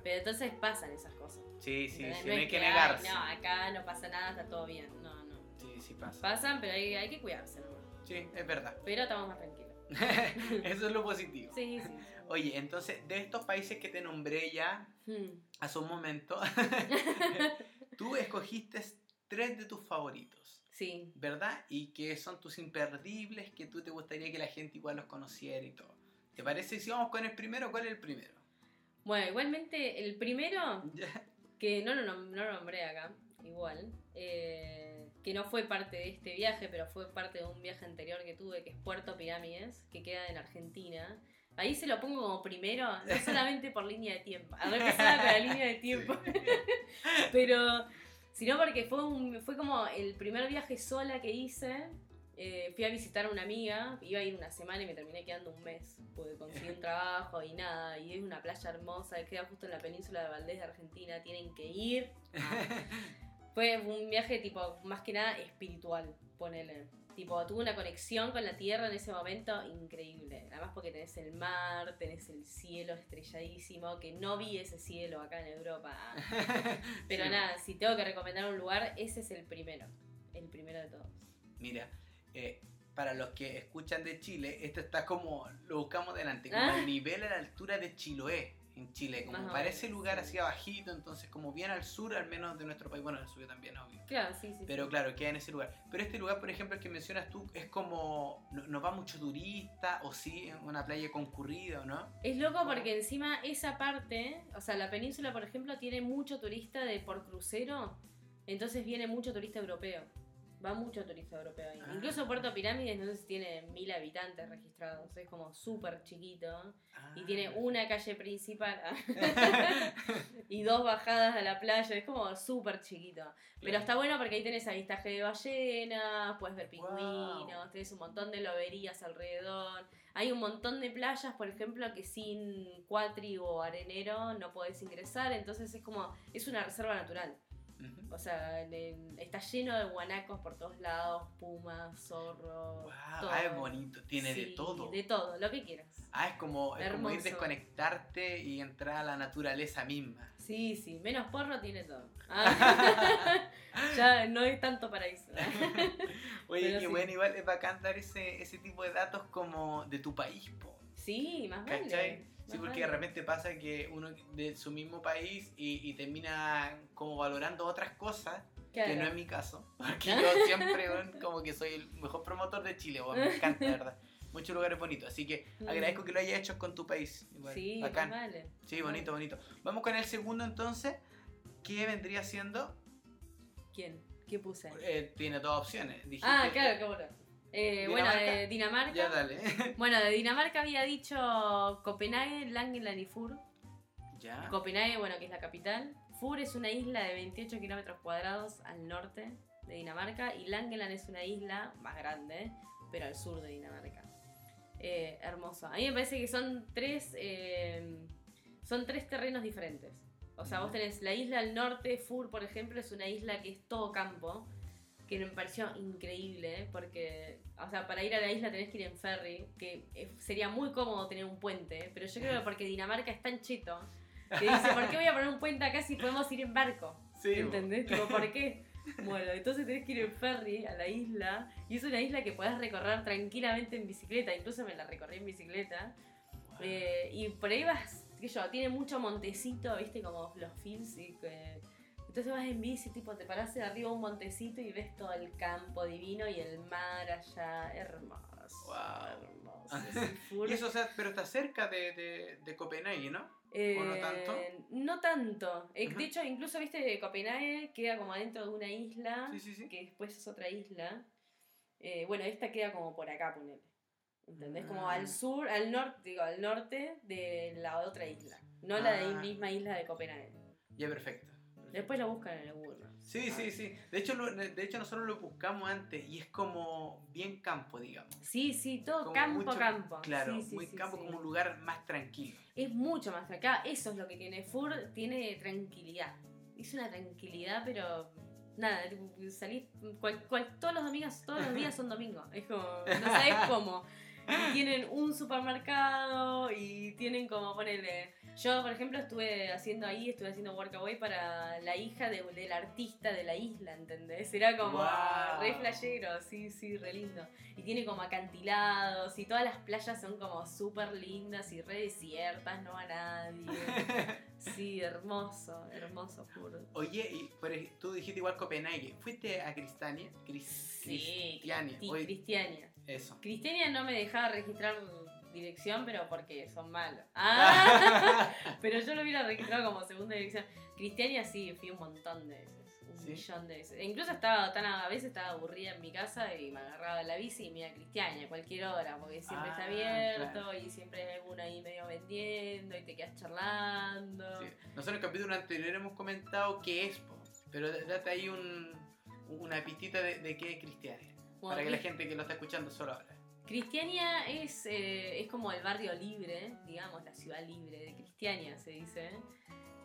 Pero entonces pasan esas cosas. Sí, sí, sí no, hay que, negarse. no, acá no pasa nada, está todo bien. No, no. Sí, sí pasa. Pasan, pero hay, hay que cuidarse, ¿no? Sí, es verdad. Pero estamos más tranquilos. [LAUGHS] Eso es lo positivo. Sí, sí. Oye, entonces, de estos países que te nombré ya hmm. hace un momento, [LAUGHS] tú escogiste tres de tus favoritos. Sí. ¿Verdad? Y que son tus imperdibles, que tú te gustaría que la gente igual los conociera y todo. ¿Te parece si vamos con el primero? ¿Cuál es el primero? Bueno, igualmente, el primero, que no lo, no lo nombré acá, igual, eh, que no fue parte de este viaje, pero fue parte de un viaje anterior que tuve, que es Puerto Pirámides, que queda en Argentina. Ahí se lo pongo como primero, no solamente por línea de tiempo, a ver qué con la [LAUGHS] línea de tiempo, [LAUGHS] pero sino porque fue, un, fue como el primer viaje sola que hice. Eh, fui a visitar a una amiga, iba a ir una semana y me terminé quedando un mes, porque conseguí un trabajo y nada, y es una playa hermosa, queda justo en la península de Valdés de Argentina, tienen que ir. [LAUGHS] Fue un viaje tipo, más que nada espiritual, ponele. Tipo, tuve una conexión con la tierra en ese momento increíble. Además porque tenés el mar, tenés el cielo estrelladísimo, que no vi ese cielo acá en Europa. [LAUGHS] Pero nada, si tengo que recomendar un lugar, ese es el primero. El primero de todos. Mira, eh, para los que escuchan de Chile, esto está como, lo buscamos delante, como el nivel a la altura de Chiloé en Chile, como parece lugar así abajito, entonces como bien al sur al menos de nuestro país, bueno, el sur también, obvio. Claro, sí, sí. Pero claro, queda en ese lugar. Pero este lugar, por ejemplo, el que mencionas tú, es como, no, va mucho turista, o sí, una playa concurrida, ¿no? Es loco porque encima esa parte, o sea, la península, por ejemplo, tiene mucho turista de por crucero, entonces viene mucho turista europeo. Va mucho turista europeo ahí. Ah. Incluso Puerto Pirámides, no sé si tiene mil habitantes registrados. Es como súper chiquito. Y tiene Ah. una calle principal [LAUGHS] [LAUGHS] y dos bajadas a la playa. Es como súper chiquito. Pero está bueno porque ahí tenés avistaje de ballenas, puedes ver Wow. pingüinos, tenés un montón de loberías alrededor. Hay un montón de playas, por ejemplo, que sin cuatri o arenero no podés ingresar. Entonces es como, es una reserva natural. Ujú. O sea, en- está lleno de guanacos por todos lados, pumas, zorros. Todo. ah, es bonito, tiene de Sí, todo. De todo, lo que quieras. Ah, es como, es como ir desconectarte y entrar a la naturaleza misma. Sí, sí, menos porro tiene todo. [LAUGHS] Ah, [LAUGHS] ya no es tanto paraíso. [LAUGHS] Oye, qué sí. bueno, igual es bacán dar ese, ese tipo de datos como de tu país, po. Sí, más vale. Sí, porque de repente pasa que uno de su mismo país y, y termina como valorando otras cosas, Claro. que no es mi caso. [LAUGHS] Porque yo siempre como que soy el mejor promotor de Chile, weón, me encanta, de verdad. Muchos lugares bonitos, así que Mm. agradezco que lo hayas hecho con tu país. Igual. Sí, bacán. vale. Sí, bonito, bonito. Vamos con el segundo entonces, que vendría siendo, ¿Quién? ¿Qué puse? eh, tiene dos opciones. Dijiste- Ah, claro, qué bueno. Eh, bueno, de Dinamarca. Ya dale. [LAUGHS] Bueno, de Dinamarca había dicho Copenhague, Langeland y Fur. ya. Copenhague, bueno, que es la capital. Fur es una isla de 28 kilómetros cuadrados al norte de Dinamarca y Langeland es una isla más grande, pero al sur de Dinamarca. Eh, hermoso. A mí me parece que son tres, eh, son tres terrenos diferentes. O sea, vos tenés la isla al norte, Fur, por ejemplo, es una isla que es todo campo, que me pareció increíble, porque, o sea, para ir a la isla tenés que ir en ferry, que eh, sería muy cómodo tener un puente, pero yo creo que porque Dinamarca es tan cheto, que dice, ¿por qué voy a poner un puente acá si podemos ir en barco? Sí, ¿Entendés? Tipo, ¿por qué? Bueno, entonces tenés que ir en ferry a la isla, y es una isla que podés recorrer tranquilamente en bicicleta, incluso me la recorrí en bicicleta, Wow. eh, y por ahí vas, qué sé yo, tiene mucho montecito, viste, como los films y que... Entonces vas en bici, tipo, te parás de arriba de un montecito y ves todo el campo divino y el mar allá, hermoso. Wow. Hermoso. [LAUGHS] Y eso, o sea, pero está cerca de, de, de Copenhague, ¿no? Eh, ¿O no tanto? No tanto. Eh, Ajá. De hecho, incluso, viste, Copenhague queda como adentro de una isla, Sí, sí, sí. que después es otra isla. Eh, bueno, esta queda como por acá, ponele. ¿Entendés? Como Ah. al sur, al norte, digo, al norte de la otra isla. No la de Ah. la misma isla de Copenhague. Ya, perfecto. Después lo buscan en el Google Maps. Sí, sí, sí. De hecho, lo- de hecho, nosotros lo buscamos antes y es como bien campo, digamos. Sí, sí, todo Como campo, mucho- campo. Claro, Sí, sí, muy sí, campo, como un lugar más tranquilo. Es mucho más acá. Eso es lo que tiene. Fur tiene tranquilidad. Es una tranquilidad, pero nada, tipo, salís cual- cual- todos los domingos, todos los días son domingos. Es como, no sabes cómo. [LAUGHS] Y tienen un supermercado y tienen como ponerle. Yo, por ejemplo, estuve haciendo ahí, estuve haciendo workaway para la hija de- del artista de la isla, ¿entendés? Era como Guau. re flashero, sí, sí, re lindo. Y tiene como acantilados y todas las playas son como súper lindas y re desiertas, no va nadie. [LAUGHS] Sí, hermoso, hermoso, puro. Oye, y por tú dijiste igual Copenhague. ¿Fuiste a Cristania? Cris- Sí, Cristiania. Cristiania. eso. Cristiania no me dejaba registrar dirección, pero porque son malos. [LAUGHS] Ah, [LAUGHS] pero yo lo hubiera registrado como segunda dirección. Cristiania sí, fui un montón de veces. Un ¿Sí? millón de veces. E incluso estaba tan a veces estaba aburrida en mi casa y me agarraba la bici y me iba a Cristiania a cualquier hora, porque siempre está Ah, abierto claro. y siempre hay uno ahí medio vendiendo y te quedas charlando. Sí. Nosotros en el capítulo anterior hemos comentado qué es, pero date ahí un, una pistita de, de qué es Cristiania. Bueno, para que la gente que lo está escuchando solo habla. Cristiania es, eh, es como el barrio libre, digamos, la ciudad libre de Cristiania, se dice.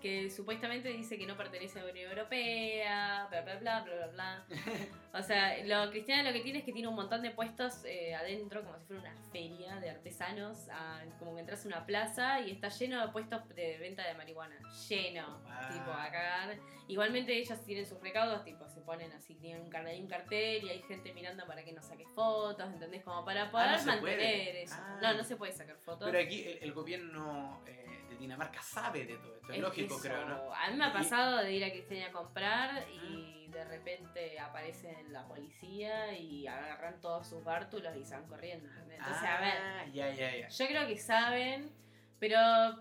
Que supuestamente dice que no pertenece a la Unión Europea, bla, bla, bla, bla, bla, bla. [LAUGHS] O sea, lo Cristiania lo que tiene es que tiene un montón de puestos eh, adentro, como si fuera una feria de artesanos. ah, como que entras a una plaza y está lleno de puestos de venta de marihuana. Lleno, Wow. tipo, a cagar. Igualmente ellos tienen sus recaudos, tipo, se ponen así, tienen un, car- hay un cartel y hay gente mirando para que no saques fotos, ¿entendés? Como para poder Ah, no mantener eso. Ah. No, no se puede sacar fotos. Pero aquí el, el gobierno eh, Dinamarca sabe de todo esto. Es, Es lógico, eso. creo, ¿no? A mí me ha pasado de ir a Cristiania a comprar y de repente aparecen la policía y agarran todos sus bártulos y se van corriendo. Entonces, a ver, Ah, ya, ya, ya. yo creo que saben, pero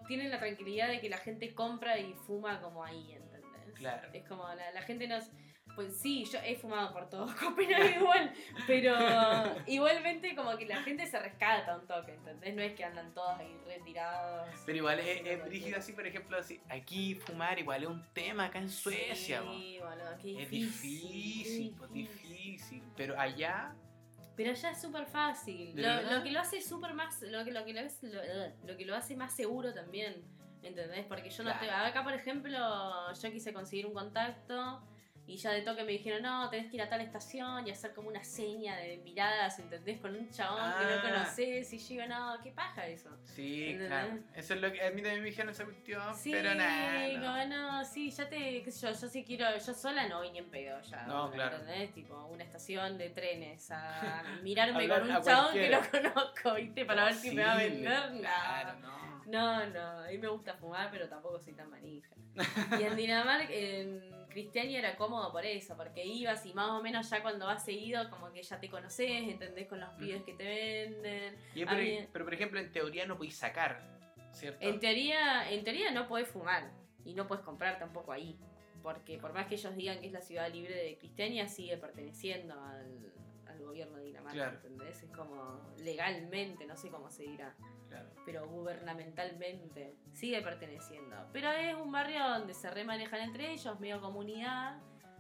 tienen la tranquilidad de que la gente compra y fuma como ahí, ¿entendés? Claro. Es como la, la gente nos... Pues sí, yo he fumado por todo [LAUGHS] Copenhague igual, pero igualmente como que la gente se rescata un toque, ¿entendés? No es que andan todos ahí retirados. Pero igual es, es brígido así, por ejemplo, así, aquí fumar igual es un tema acá en Suecia. Sí, boludo, qué Es difícil. difícil, difícil. Pero allá, Pero ya es súper fácil. ¿De Lo, lo que lo hace súper más, lo que lo, que lo, lo, lo que lo hace más seguro también, ¿entendés? Porque yo no Claro. te, acá por ejemplo, yo quise conseguir un contacto y ya de toque me dijeron, no, tenés que ir a tal estación y hacer como una seña de miradas, ¿entendés? Con un chabón que no Ah. conoces y yo digo, no, qué paja eso. sí, ¿Entendés? claro. Eso es lo que a mí también me dijeron esa cuestión, Sí, pero nada. no. como, no, sí, ya te, qué sé yo, yo sí quiero, yo sola no voy ni en pedo ya. No, claro. ¿entendés? Tipo, una estación de trenes a mirarme [LAUGHS] con un chabón que no conozco, ¿viste? Para ver si me va a vender. No. Claro, no. No, no, a mí me gusta fumar, pero tampoco soy tan manija. [LAUGHS] Y en Dinamarca, en Cristiania era cómodo por eso, porque ibas y más o menos ya cuando vas seguido, como que ya te conoces, entendés con los pibes que te venden. Y pero, mí- pero, por ejemplo, en teoría no podéis sacar, ¿cierto? En teoría, en teoría no podés fumar y no podés comprar tampoco ahí. Porque por más que ellos digan que es la ciudad libre de Cristiania, sigue perteneciendo al, al gobierno de Dinamarca, Claro. ¿entendés? Es como legalmente, no sé cómo se dirá, Claro. pero gubernamentalmente sigue perteneciendo. Pero es un barrio donde se remanejan entre ellos, medio comunidad.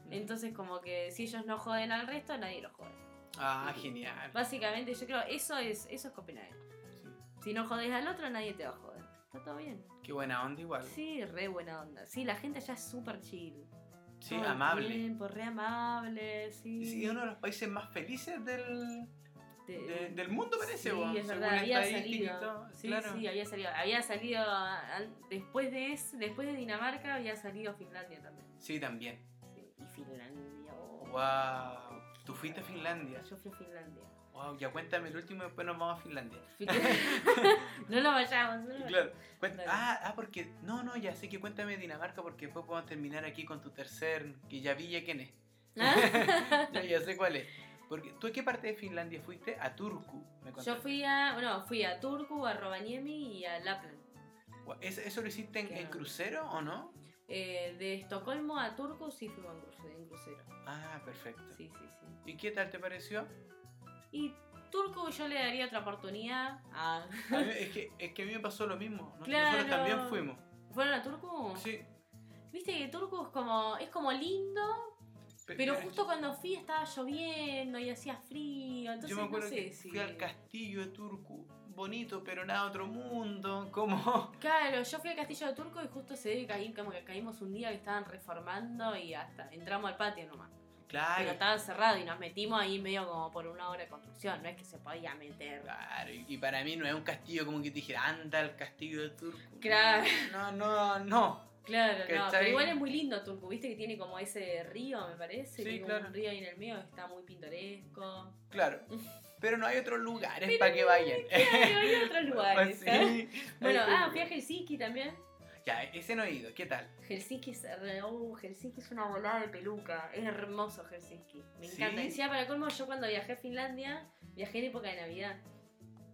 Entonces como que si ellos no joden al resto, nadie los jode. Ah, genial. Básicamente yo creo eso es, eso es Copenhague. Sí. Si no jodes al otro, nadie te va a joder. Está todo bien. Qué buena onda igual. Sí, re buena onda. Sí, la gente allá es súper chill. Sí, Todo amable. tiempo, re amable, sí. Sí, uno de los países más felices del, De- de- del mundo, parece, Sí, vos, es verdad, había salido. todo, Sí, claro. sí, había salido. Había salido después de ese- después de Dinamarca había salido Finlandia también. Sí, también. Sí, y Finlandia. oh. Wow. Tú fuiste a Finlandia. Yo fui a Finlandia. Wow, ya cuéntame el último y después nos vamos a Finlandia. [LAUGHS] No lo vayamos, no lo Claro. Dale. ah, ah, porque. No, no, ya sé que cuéntame Dinamarca porque después podemos terminar aquí con tu tercer. Que ya vi ya quién es. vayamos. [LAUGHS] Ya, ya sé cuál es. Porque, ¿Tú a qué parte de Finlandia fuiste? A Turku, me Yo fui a, bueno, fui a Turku, a Rovaniemi y a Lapland. ¿Eso, lo hiciste en, crucero o no? Eh, de Estocolmo a Turku sí fuimos en cruce- en crucero. Ah, perfecto. Sí, sí, sí. ¿Y qué tal te pareció? Y Turku yo le daría otra oportunidad. Ah. A mí- [LAUGHS] es, que, es que a mí me pasó lo mismo. Nos- Claro. Nosotros también fuimos. ¿Fueron a Turku? Sí. Viste que Turku es como, es como lindo, pero pero justo cuando fui estaba lloviendo y hacía frío. Entonces Yo me acuerdo no sé que si. fui al castillo de Turku. Bonito, pero nada otro mundo. [LAUGHS] Como. Claro, yo fui al castillo de Turku y justo se ve que ahí como que caímos un día que estaban reformando y hasta entramos al patio nomás. Pero Claro. estaba cerrado y nos metimos ahí medio como por una hora de construcción, no es que se podía meter. Claro, y y para mí no es un castillo como que te dijera, anda al castillo de Turku. Claro. No, no, no. Claro, no, pero igual es muy lindo Turku, viste que tiene como ese río, me parece, Sí, claro. un río ahí en el medio está muy pintoresco. Claro. [LAUGHS] Pero no hay otros lugares para que vayan. [LAUGHS] Claro, hay otros [LAUGHS] lugares. Sí. ¿eh? Bueno, ah, fui a. Helsinki también. Ya, ese no he ido. ¿Qué tal? Helsinki es, uh, Helsinki es una volada de peluca. Es hermoso Helsinki. Me ¿Sí? encanta. Encima, para colmo, yo cuando viajé a Finlandia, viajé en época de Navidad.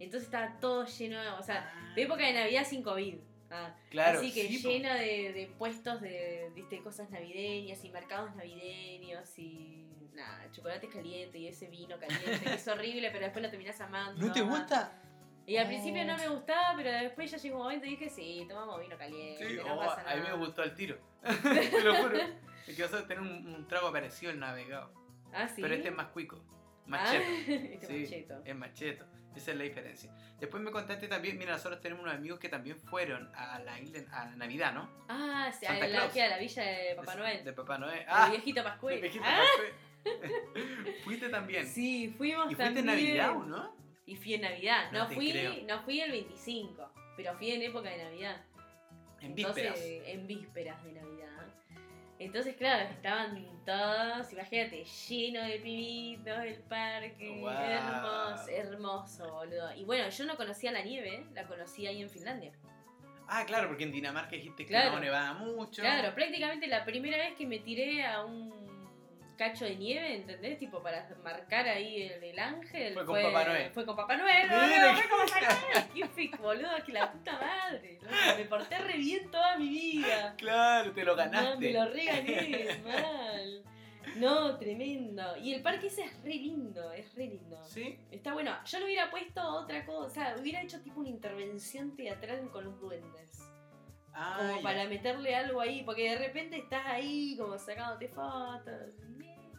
Entonces estaba todo lleno de. O sea, de época de Navidad sin COVID. Ah, Claro, así que sí, lleno de, de puestos de, viste, cosas navideñas y mercados navideños y nada, chocolate caliente y ese vino caliente que es [LAUGHS] horrible, pero después lo terminás amando. ¿No te gusta? Y al Oh. principio no me gustaba, pero después ya llegó un momento y dije, sí, tomamos vino caliente, Sí, no oh, pasa a mí nada. me gustó el tiro. [LAUGHS] Te lo juro. Es que vas a tener un, un trago parecido al navegado. Ah, sí. Pero este es más cuico. Más Ah, [LAUGHS] cheto. este Sí, macheto. es macheto. Esa es la diferencia. Después me contaste también, mira, nosotros tenemos unos amigos que también fueron a la isla, a Navidad, ¿no? Ah, sí, Santa a la, que a la villa de Papá De- Noel. De Papá Noel. El Ah, viejito Pascual. de viejito Ah. [LAUGHS] Fuiste también. Sí, fuimos ¿Y fuiste también. en Navidad o no? Y fui en Navidad. No No, fui, creo. no fui el 25, pero fui en época de Navidad. En Entonces, vísperas. en vísperas de Navidad. Entonces, claro, estaban todos, imagínate, lleno de pibitos el parque. Wow. Hermoso, hermoso, boludo. Y bueno, yo no conocía la nieve, la conocí ahí en Finlandia. Ah, claro, porque en Dinamarca dijiste que Claro. no nevaba mucho. Claro, prácticamente la primera vez que me tiré a un cacho de nieve, ¿entendés? Tipo para marcar ahí el, el ángel. Fue con Papá Noel. Fue con Papá Noel, boludo, fue con Papá Noel. Qué fic, boludo, que la puta madre. Me porté re bien toda mi vida. Claro, te lo No, ganaste. me lo regané, [LAUGHS] mal. No, tremendo. Y el parque ese es re lindo, es re lindo. ¿Sí? Está bueno. Yo le hubiera puesto otra cosa, hubiera hecho tipo una intervención teatral con los duendes. Ah, como ya. para meterle algo ahí, porque de repente estás ahí como sacándote fotos.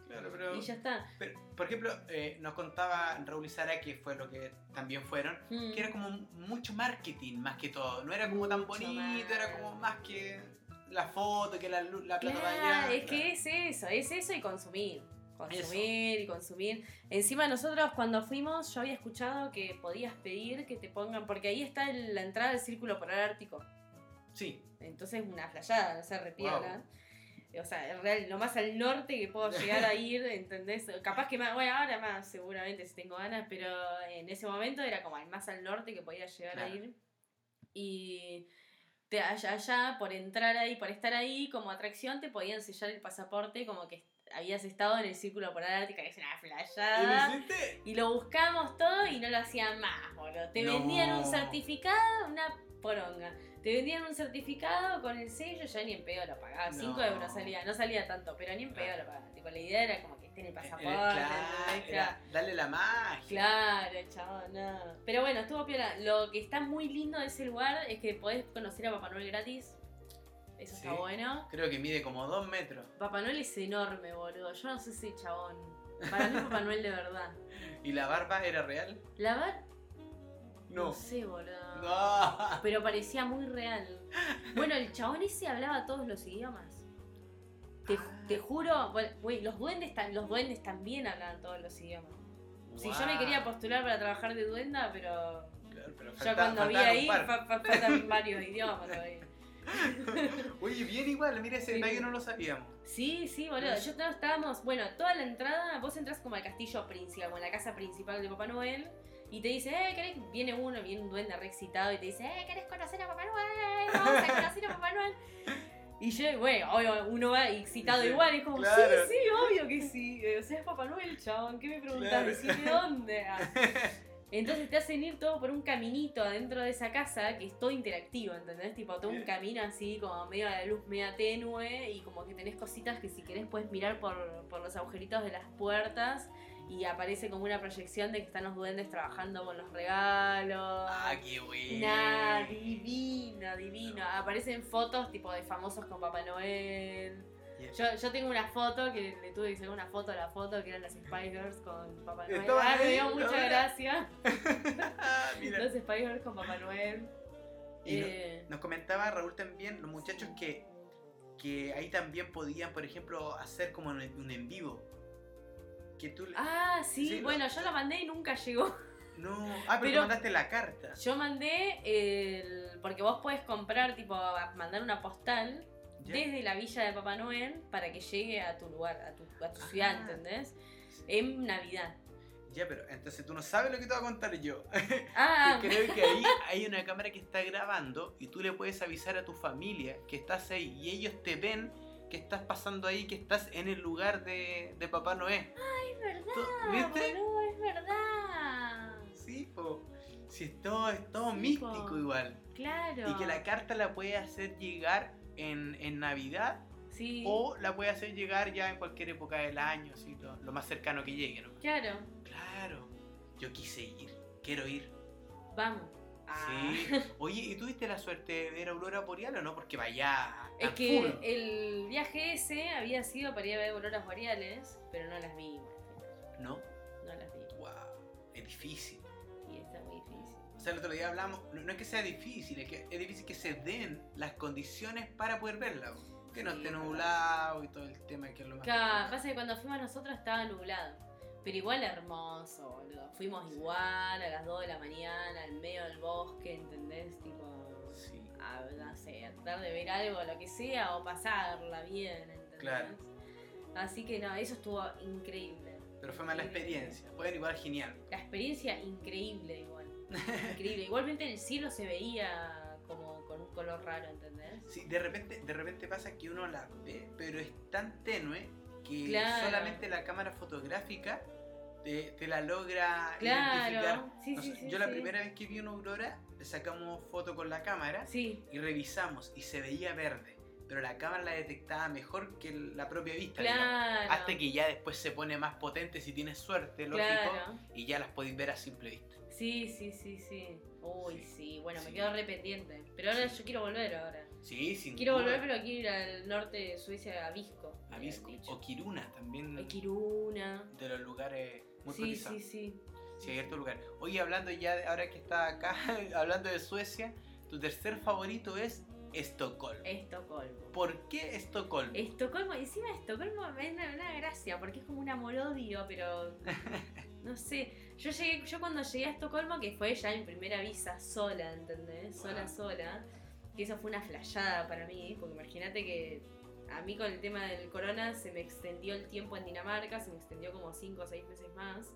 Claro, pero, Y ya está. pero, por ejemplo, eh, nos contaba Raúl y Sara, que fue lo que también fueron, Mm. que era como mucho marketing más que todo. No era como tan bonito, más. era como más que la foto, que la, la plata Claro, allá. es que es eso, es eso y consumir. Consumir y consumir. Encima nosotros cuando fuimos yo había escuchado que podías pedir que te pongan, porque ahí está la entrada del círculo polar ártico. Sí, Entonces una flayada, no se repiola. O sea, real, lo más al norte que puedo llegar a ir, ¿entendés? Capaz que más, bueno, ahora más seguramente si tengo ganas, pero en ese momento era como el más al norte que podía llegar a Claro. ir. Y te, allá, allá, por entrar ahí, por estar ahí como atracción, te podían sellar el pasaporte como que habías estado en el círculo polar ártica, que es una ¿Y flayada. hiciste? Y lo buscamos todo y no lo hacían más, boludo. Te No. vendían un certificado, una poronga. Te vendían un certificado con el sello, ya ni en pedo lo pagaba. 5 No. euros salía, no salía tanto, pero ni en pedo lo pagaba. Tipo, la idea era como que esté en el pasaporte. claro, darle la magia. Claro, chabón, no. Pero bueno, estuvo piola. Lo que está muy lindo de ese lugar es que podés conocer a Papá Noel gratis. Eso está bueno. Creo que mide como dos metros. Papá Noel es enorme, boludo. Yo no sé si chabón. Para mí Papá Noel de verdad. [LAUGHS] ¿Y la barba era real? ¿La bar? No. No sé, boludo. No. [LAUGHS] Pero parecía muy real. Bueno, el chabón ese hablaba todos los idiomas. Te, Ah. te juro, bueno, güey, los duendes, ta- los duendes también hablaban todos los idiomas. Si yo me quería postular para trabajar de duenda, pero Claro, pero falta- cuando vi ahí fa- faltan varios idiomas todavía. [LAUGHS] Oye, bien igual, mira ese Sí. detalle no lo sabíamos. Sí, sí, boludo. Yo todos estábamos, bueno, toda la entrada, vos entras como al castillo principal, como a la casa principal de Papá Noel, y te dice, eh, ¿querés? Viene uno, viene un duende re excitado y te dice, eh, ¿querés conocer a Papá Noel? Vamos a conocer a Papá Noel. Y yo, bueno, obvio, uno va excitado Sí, igual, y es como, claro. sí, sí, obvio que sí. O sea, es Papá Noel, chabón, ¿qué me preguntás? Claro. Decime dónde. Ah. [LAUGHS] Entonces te hacen ir todo por un caminito adentro de esa casa que es todo interactivo, ¿entendés? Tipo todo un camino así como medio a la luz media tenue y como que tenés cositas que si querés puedes mirar por, por los agujeritos de las puertas y aparece como una proyección de que están los duendes trabajando con los regalos. Ah, qué bueno. Nah, divino, divino. Aparecen fotos tipo de famosos con Papá Noel. Yeah. Yo, yo tengo una foto que le tuve que sacar una foto a la foto que eran las Spice Girls con Papá Noel. Ah, me dio mucha ¿no? gracia. [LAUGHS] Los Spice Girls con Papá Noel. Y no- Eh, nos comentaba Raúl también, los muchachos que, que ahí también podían, por ejemplo, hacer como un en vivo. Que tú le- Ah, sí, Sí, bueno, yo lo mandé y nunca llegó. No. Ah, pero, pero- tú mandaste la carta. Yo mandé el. Porque vos podés comprar, tipo, mandar una postal Ya. desde la villa de Papá Noel para que llegue a tu lugar, a tu, a tu ciudad, Ah. ¿entendés? En Navidad. Ya, pero entonces tú no sabes lo que te voy a contar yo. [LAUGHS] Ah, Que creo que ahí hay una cámara que está grabando y tú le puedes avisar a tu familia que estás ahí y ellos te ven que estás pasando ahí, que estás en el lugar de, de Papá Noé. es verdad, ¿Tú- ¿Viste? boludo, es verdad. Sí, po. Si es todo, es todo Sí, místico po. igual. Claro. Y que la carta la puede hacer llegar en, en Navidad Sí. o la puede hacer llegar ya en cualquier época del año, así, lo, lo más cercano que llegue, ¿no? Claro. Claro, yo quise ir, quiero ir. Vamos. Ah. Sí. [LAUGHS] Oye, ¿y tuviste la suerte de ver Aurora Boreal o no? Porque vaya. Es que full. el viaje ese había sido para ir a ver auroras boreales, pero no las vi. ¿No? No las vi. Wow, es difícil. Y está muy difícil. O sea, el otro día hablamos, no, no es que sea difícil, es que es difícil que se den las condiciones para poder verla. Que no esté nublado y todo el tema que es lo más. Claro, pasa que cuando fuimos nosotros estaba nublado. Pero igual hermoso, boludo. Fuimos igual a las 2 de la mañana, al medio del bosque, ¿entendés? Tipo. A, no sé, a tratar de ver algo, lo que sea, o pasarla bien, ¿entendés? Claro. Así que no, eso estuvo increíble. Pero fue mala experiencia. Bueno, igual genial. La experiencia increíble igual. Increíble. Igualmente el cielo se veía como con un color raro, ¿entendés? Sí, de repente, de repente pasa que uno la ve, pero es tan tenue que Claro. solamente la cámara fotográfica te, te la logra Claro. identificar. Sí, No sí, sé, sí, yo la primera vez que vi una aurora, le sacamos foto con la cámara Sí. y revisamos y se veía verde. pero la cámara la detectaba mejor que la propia vista. Claro. Hasta que ya después se pone más potente si tienes suerte, lógico, Claro. y ya las podéis ver a simple vista. Sí, sí, sí, sí. Uy, Sí. sí. Bueno, Sí. me quedo re pendiente. Pero ahora yo quiero volver ahora. Sí, sin Quiero duda. volver, pero quiero ir al norte de Suecia, a Visco. A Visco. O Kiruna también. A Kiruna. De los lugares muy Sí, cotizados. sí, sí. Hartos lugares. Oye, hablando ya, de, ahora que está acá, [LAUGHS] hablando de Suecia, tu tercer favorito es Estocolmo. Estocolmo. ¿Por qué Estocolmo? Estocolmo, encima Estocolmo me da una gracia, porque es como un amor-odio, pero [LAUGHS] no sé. Yo llegué, yo cuando llegué a Estocolmo, que fue ya mi primera visa sola, ¿entendés? Sola, Wow. sola. Que eso fue una flayada para mí, porque imagínate que a mí con el tema del corona se me extendió el tiempo en Dinamarca, se me extendió como 5 o 6 meses más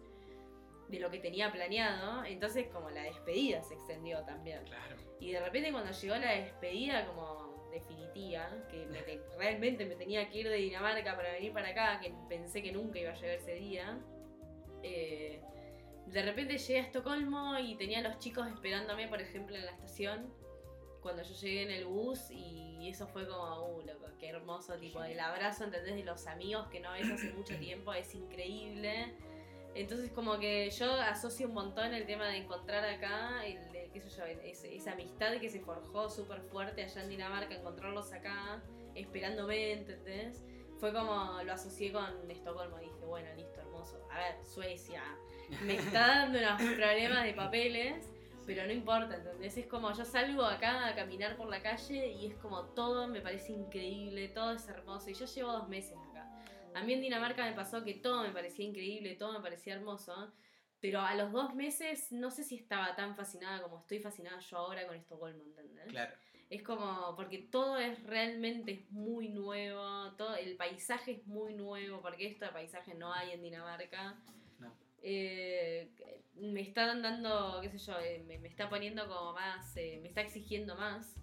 de lo que tenía planeado, entonces como la despedida se extendió también. Claro. Y de repente cuando llegó la despedida como definitiva, que me te- [LAUGHS] realmente me tenía que ir de Dinamarca para venir para acá, que pensé que nunca iba a llegar ese día, eh, de repente llegué a Estocolmo y tenía a los chicos esperándome, por ejemplo, en la estación. Cuando yo llegué en el bus y eso fue como, uh, loco, qué hermoso, tipo, el abrazo, ¿entendés? De los amigos que no ves hace mucho [CLEARS THROAT] tiempo, es increíble. Entonces como que yo asocio un montón el tema de encontrar acá, el, qué sé yo, es- esa amistad que se forjó súper fuerte allá en Dinamarca, encontrarlos acá, esperándome, ¿entendés? Fue como lo asocié con Estocolmo, dije, bueno, listo, hermoso. A ver, Suecia, me [LAUGHS] está dando unos problemas de papeles, pero no importa, ¿entendés? Es como yo salgo acá a caminar por la calle y es como todo me parece increíble, todo es hermoso. Y yo llevo dos meses. A mí en Dinamarca me pasó que todo me parecía increíble, todo me parecía hermoso. Pero a los dos meses no sé si estaba tan fascinada como estoy fascinada yo ahora con Estocolmo, ¿entendés? Claro. Es como, porque todo es realmente es muy nuevo, todo, el paisaje es muy nuevo, porque esto de paisaje no hay en Dinamarca. No. Eh, me está dando, qué sé yo, eh, me, me está poniendo como más, eh, me está exigiendo más.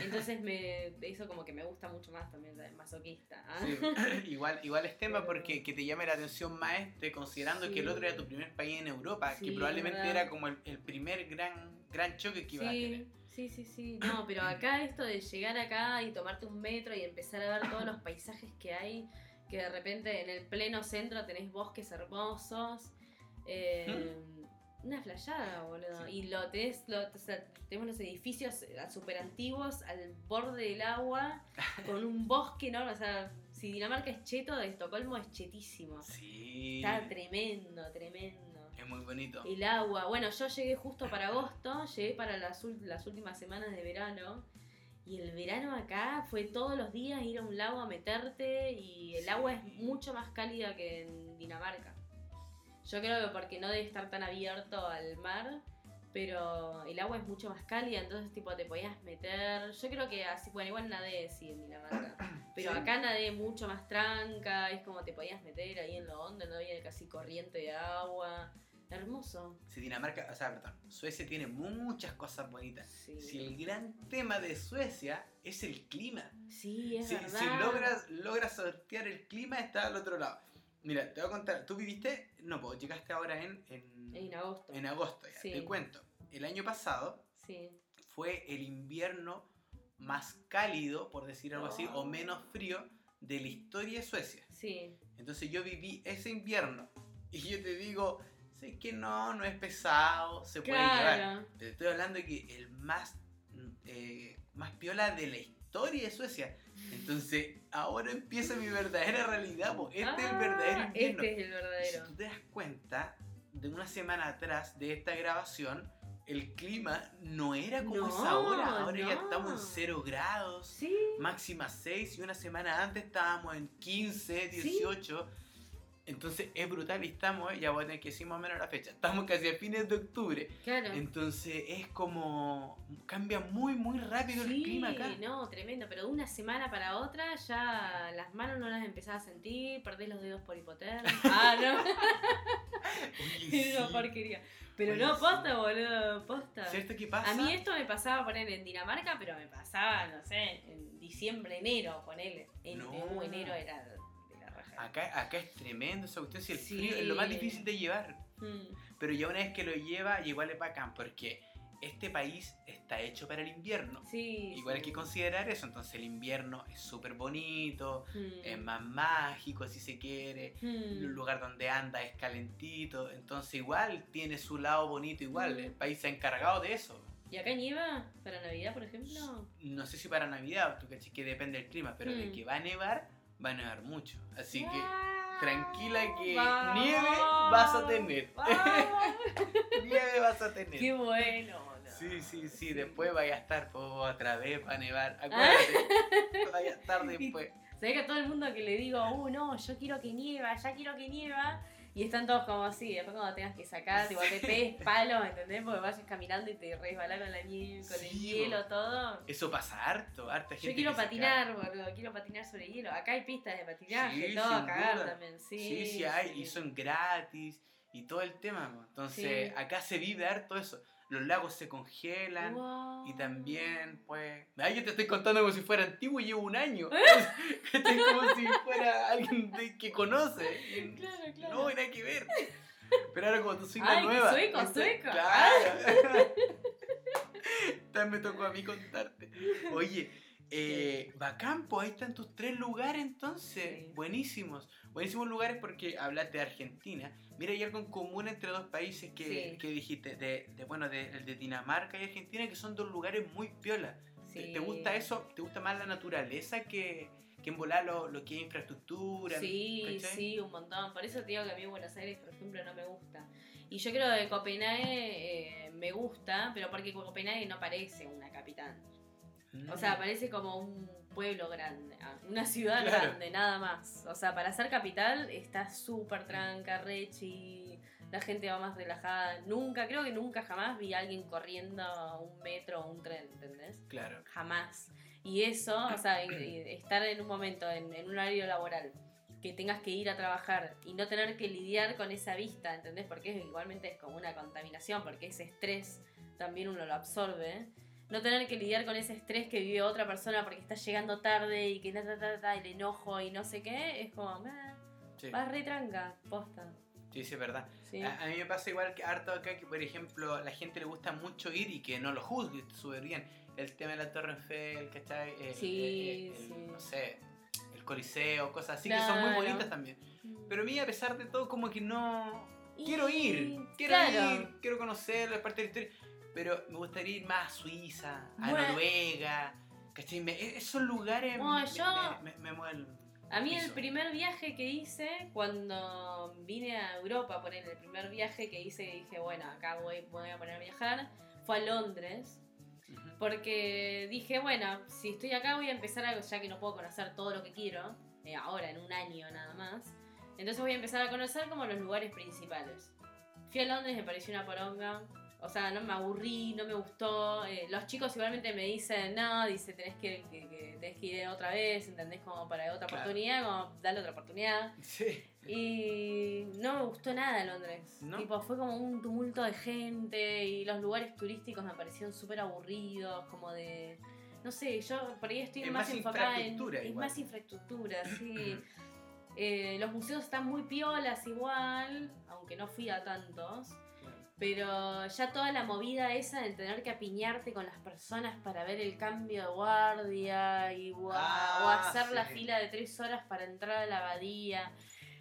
Entonces me, eso como que me gusta mucho más también, ¿sabes? masoquista. ¿ah? Sí, [LAUGHS] igual, igual es tema porque que te llame la atención más este, considerando Sí. que el otro era tu primer país en Europa, Sí, que probablemente verdad. era como el, el primer gran, gran choque que ibas a tener. Sí, sí, sí, sí. No, pero acá esto de llegar acá y tomarte un metro y empezar a ver todos los paisajes que hay, que de repente en el pleno centro tenés bosques hermosos. eh, Una flayada, boludo. Sí. Y lo tenés, lo, o sea, tenemos los edificios súper antiguos al borde del agua, [LAUGHS] con un bosque enorme. O sea, si Dinamarca es cheto, de Estocolmo es chetísimo. Sí. Está tremendo, tremendo. Es muy bonito. El agua. Bueno, yo llegué justo para agosto, llegué para las, las últimas semanas de verano. Y el verano acá fue todos los días ir a un lago a meterte y el Sí. agua es mucho más cálida que en Dinamarca. Yo creo que porque no debe estar tan abierto al mar, pero el agua es mucho más cálida, entonces tipo te podías meter. Yo creo que así, bueno, igual nadé sí en Dinamarca, [COUGHS] pero Sí. acá nadé mucho más tranca, es como te podías meter ahí en lo hondo, no había casi corriente de agua. Hermoso. Si Dinamarca, o sea, perdón, Suecia tiene muchas cosas bonitas. Sí, Si el gran tema de Suecia es el clima. Sí, es Si, verdad. si logras, logras sortear el clima, está al otro lado. Mira, te voy a contar, tú viviste, no, pues llegaste ahora en, en, En agosto. en agosto, ya, Sí. te cuento. El año pasado Sí. fue el invierno más cálido, por decir algo así, Oh. o menos frío de la historia de Suecia. Sí. Entonces yo viví ese invierno y yo te digo, sé que no, no es pesado, se puede llevar. Claro. Te estoy hablando de que el más, mm, eh, más piola de la historia de Suecia. Entonces, ahora empieza mi verdadera realidad, po. este es el Ah, verdadero invierno. Este es el Si verdadero. tú te das cuenta, de una semana atrás de esta grabación, el clima no era como No, es ahora. Ahora ya estamos en 0 grados, Sí. máxima 6, y una semana antes estábamos en 15, 18. Entonces es brutal y estamos, eh, ya voy a tener que decir más o menos la fecha, estamos casi a fines de octubre. Claro. Entonces es como. cambia muy, muy rápido el Sí, clima acá. no, tremendo, pero de una semana para otra ya las manos no las empezás a sentir, perdés los dedos por hipotermia. [LAUGHS] Ah, no, Oye, [LAUGHS] sí. porquería. Pero Oye, no, sí. posta, boludo, posta. ¿Cierto que pasa? A mí esto me pasaba poner en Dinamarca, pero me pasaba, no sé, en diciembre, enero, ponele. En No. enero era. Acá, acá es tremendo esa cuestión. Si el Sí. frío es lo más difícil de llevar. Mm, Pero ya una vez que lo lleva, igual es bacán, porque este país está hecho para el invierno. Sí. Igual hay sí. que considerar eso, entonces el invierno es súper bonito, Mm. es más mágico si se quiere, Mm. el lugar donde anda es calentito, entonces igual tiene su lado bonito igual, Mm. el país se ha encargado de eso. ¿Y acá nieva? ¿Para Navidad, por ejemplo? No sé si para Navidad, tú que depende del clima, pero de Mm. que va a nevar, va a nevar mucho. Así que ¡Wow! tranquila que ¡Vamos! nieve vas a tener. [LAUGHS] Nieve vas a tener. ¡Qué bueno! no. Sí, sí, sí, después vaya a estar otra vez, va a nevar. Acuérdate, [LAUGHS] vaya a estar después. Sabés que a todo el mundo que le digo, uh, no, yo quiero que nieva, ya quiero que nieva. Y están todos como así, después cuando tengas que sacar, tipo, te pegues [LAUGHS] palos, ¿entendés? Porque vayas caminando y te resbalás con la nieve, con el hielo, bo. todo. Eso pasa harto, harta gente. Yo quiero patinar, boludo, quiero patinar sobre hielo. Acá hay pistas de patinaje, Sí, todo a cagar duda. también, sí. Sí, sí, hay, y son gratis y todo el tema. Entonces, Sí. acá se vive harto eso. Los lagos se congelan. Wow. Y también, pues. Ay, yo te estoy contando como si fuera antiguo y llevo un año. [LAUGHS] [LAUGHS] Estoy como si fuera alguien de- que conoce. Claro, claro. No, nada que ver. Pero ahora, como tú soy la Ay, qué nueva. sueco, entonces, sueco. Claro. [LAUGHS] También me tocó a mí contarte. Oye. Eh, bacán, pues ahí están tus tres lugares entonces. Sí. Buenísimos. Buenísimos lugares porque hablaste de Argentina. Mira, hay algo en común entre dos países que, Sí. que dijiste, de, de, bueno, de, el de Dinamarca y Argentina, que son dos lugares muy piola. ¿Te, Sí. te gusta eso? ¿Te gusta más la naturaleza que, que en volar lo, lo que es infraestructura? Sí, ¿cachai? sí, un montón. Por eso te digo que a mí Buenos Aires, por ejemplo, no me gusta. Y yo creo que Copenhague eh, me gusta, pero porque Copenhague no parece una capital. Mm. O sea, parece como un pueblo grande, una ciudad Claro. grande, nada más. O sea, para ser capital está súper tranca, rechi, la gente va más relajada. Nunca, creo que nunca jamás vi a alguien corriendo un metro o un tren, ¿entendés? Claro. Jamás. Y eso, o sea, estar en un momento, en, en un horario laboral, que tengas que ir a trabajar y no tener que lidiar con esa vista, ¿entendés? Porque es- igualmente es como una contaminación, porque ese estrés también uno lo absorbe. No tener que lidiar con ese estrés que vive otra persona porque está llegando tarde y que ta, ta, ta, ta, el enojo y no sé qué, es como, "Meh, Sí, vas re tranca, posta. sí, sí, es verdad. Sí. A, a mí me pasa igual que harto acá que, por ejemplo, la gente le gusta mucho ir y que no lo juzgue, súper bien. El tema de la Torre Eiffel, ¿cachai? Eh, Sí, eh, el- sí. No sé, el Coliseo, cosas así que son muy bonitas también. Pero a mí, a pesar de todo, como que no... Quiero ir, quiero claro. ir, quiero conocerlo, es parte de la historia. Pero me gustaría ir más a Suiza, a Bueno. Noruega, ¿cachai? Me- e- esos lugares Bueno, me, yo- me, me- me mueven. A mí el primer viaje que hice cuando vine a Europa, por el primer viaje que hice y dije, bueno, acá voy, voy a poner a viajar, fue a Londres. Porque dije, bueno, si estoy acá voy a empezar algo, ya que no puedo conocer todo lo que quiero, eh, ahora en un año nada más. Entonces voy a empezar a conocer como los lugares principales. Fui a Londres, me pareció una poronga. O sea, no me aburrí, no me gustó. Eh, los chicos igualmente me dicen, no, dice, tenés que, que- que- tenés que ir otra vez, ¿entendés? Como para otra Claro. oportunidad, como dale otra oportunidad. [LAUGHS] Sí. Y no me gustó nada Londres. ¿No? Tipo, fue como un tumulto de gente y los lugares turísticos me parecieron súper aburridos, como de... No sé, yo por ahí estoy Es más, más enfocada en... más infraestructura, sí. [CLEARS THROAT] Eh, los museos están muy piolas igual, aunque no fui a tantos. Pero ya toda la movida esa de tener que apiñarte con las personas para ver el cambio de guardia y Ah, o hacer la fila de tres horas para entrar a la abadía.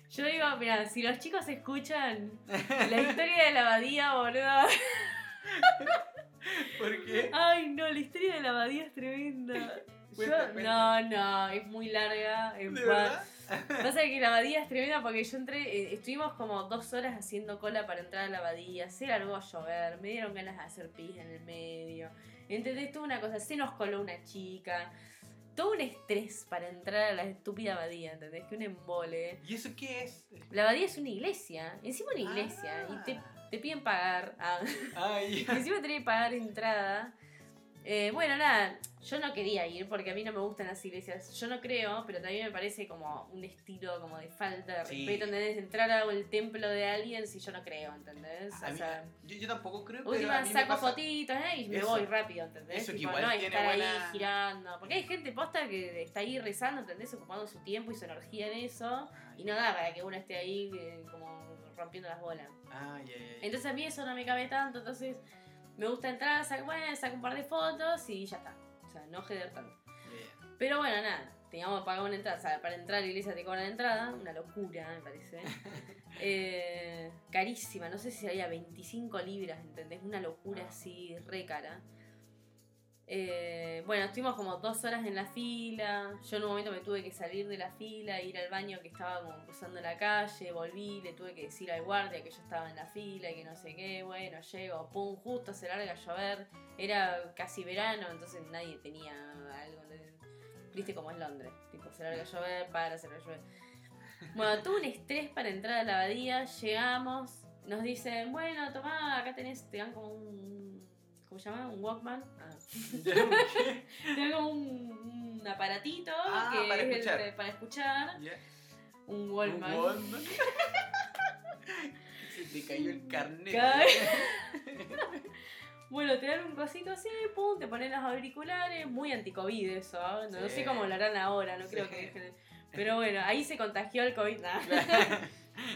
Yo digo, mira, si los chicos escuchan la historia de la abadía, boludo. [LAUGHS] ¿Por qué? Ay, no, la historia de la abadía es tremenda. Yo- no, no, es muy larga. es ¿De? Pasa que la abadía es tremenda porque yo entré, eh, estuvimos como dos horas haciendo cola para entrar a la abadía, se largó a llover, me dieron ganas de hacer pis en el medio. ¿Entendés? Toda una cosa, se nos coló una chica. Todo un estrés para entrar a la estúpida abadía, ¿entendés? Que un embole. ¿Y eso qué es? La abadía es una iglesia, encima una iglesia, y te, te piden pagar. ah, Ay, y [LAUGHS] encima tenés que pagar entrada. Eh, bueno, nada, yo no quería ir porque a mí no me gustan las iglesias. Yo no creo, pero también me parece como un estilo como de falta de Sí. respeto, ¿entendés? Entrar a el templo de alguien si yo no creo, ¿entendés? O mí- sea, yo, yo tampoco creo, pero a última me saco pasa- fotitos ¿eh? y me Eso. voy rápido, ¿entendés? Eso que Tipo, igual no hay que tiene estar ahí girando. Porque hay gente posta que está ahí rezando, ¿entendés? Ocupando su tiempo y su energía en eso. Y no da para que uno esté ahí eh, como rompiendo las bolas. Entonces a mí eso no me cabe tanto, entonces Me gusta entrar, saco, bueno, saco un par de fotos y ya está. O sea, no jeder tanto. Bien. Pero bueno, nada, teníamos que pagar una entrada. O sea, para entrar a la iglesia te cobran entrada, una locura, me parece. [LAUGHS] Eh, carísima, no sé si había 25 libras, ¿entendés? Una locura Ah. así, re cara. Eh, bueno, estuvimos como dos horas en la fila. Yo en un momento me tuve que salir de la fila, ir al baño que estaba como cruzando la calle, volví, le tuve que decir al guardia que yo estaba en la fila y que no sé qué. Bueno, llego, pum, justo se larga a llover. Era casi verano, entonces nadie tenía algo. Viste como es Londres, tipo, se larga a llover, para, se larga a llover. Bueno, tuve un estrés para entrar a la abadía, llegamos, nos dicen, bueno, tomá, acá tenés, te dan como un, ¿cómo se llama? Un Walkman. Ah. Te dan como un, un aparatito Ah, que para es el escuchar. de- para escuchar, un Walkman. Un Walkman. [LAUGHS] Se te cayó el carnet. [LAUGHS] [LAUGHS] Bueno, te dan un cosito así, pum, te ponen los auriculares, muy anticovid eso, ¿ah? no, sé cómo lo harán ahora, no creo que Pero bueno, ahí se contagió el COVID. nah.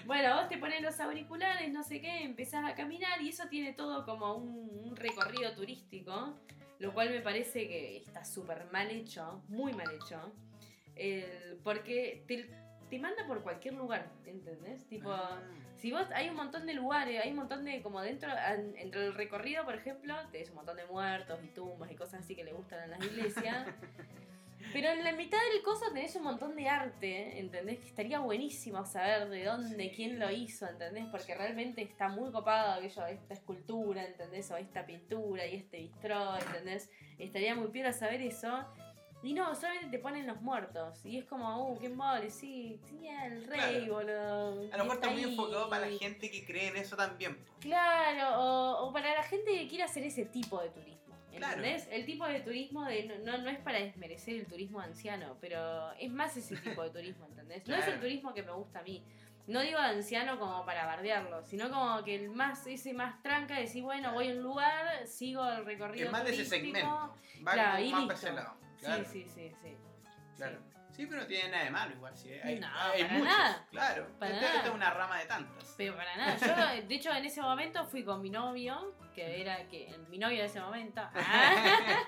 Bueno, vos te pones los auriculares, no sé qué, empezás a caminar y eso tiene todo como un, un recorrido turístico, lo cual me parece que está súper mal hecho, muy mal hecho, El- porque te, te manda por cualquier lugar, ¿entendés? Tipo, Ah. si vos hay un montón de lugares, hay un montón de como dentro an- entre el recorrido, por ejemplo, tenés un montón de muertos y tumbas y cosas así que le gustan a las iglesias. [LAUGHS] Pero en la mitad del coso tenés un montón de arte, ¿entendés? Que estaría buenísimo saber de dónde, Sí. quién lo hizo, ¿entendés? Porque realmente está muy copado aquello, esta escultura, ¿entendés? O esta pintura y este bistró, ¿entendés? Estaría muy piola saber eso. Y no, solamente te ponen los muertos. Y es como, uh, qué mole, sí, sí, el rey, Claro. boludo. A lo mejor está muy enfocado para la gente que cree en eso también. Claro, o, o para la gente que quiere hacer ese tipo de turismo. Claro. ¿Entendés? El tipo de turismo de no, no, es para desmerecer el turismo anciano, pero es más ese tipo de turismo, ¿entendés? No es el turismo que me gusta a mí. No digo anciano como para bardearlo, sino como que el más, ese más tranca de decir, bueno, voy a un lugar, sigo el recorrido. Es más de ese segmento. Va Claro, y más listo. lado. Claro. Sí, sí, sí, sí. Claro. Sí, pero no tiene nada de malo igual. Sí, hay, No, hay para muchos. nada. Claro. Para nada. esta es una rama de tantas. Pero para nada, yo de hecho en ese momento fui con mi novio, que era que mi novio de ese momento. [LAUGHS] ah,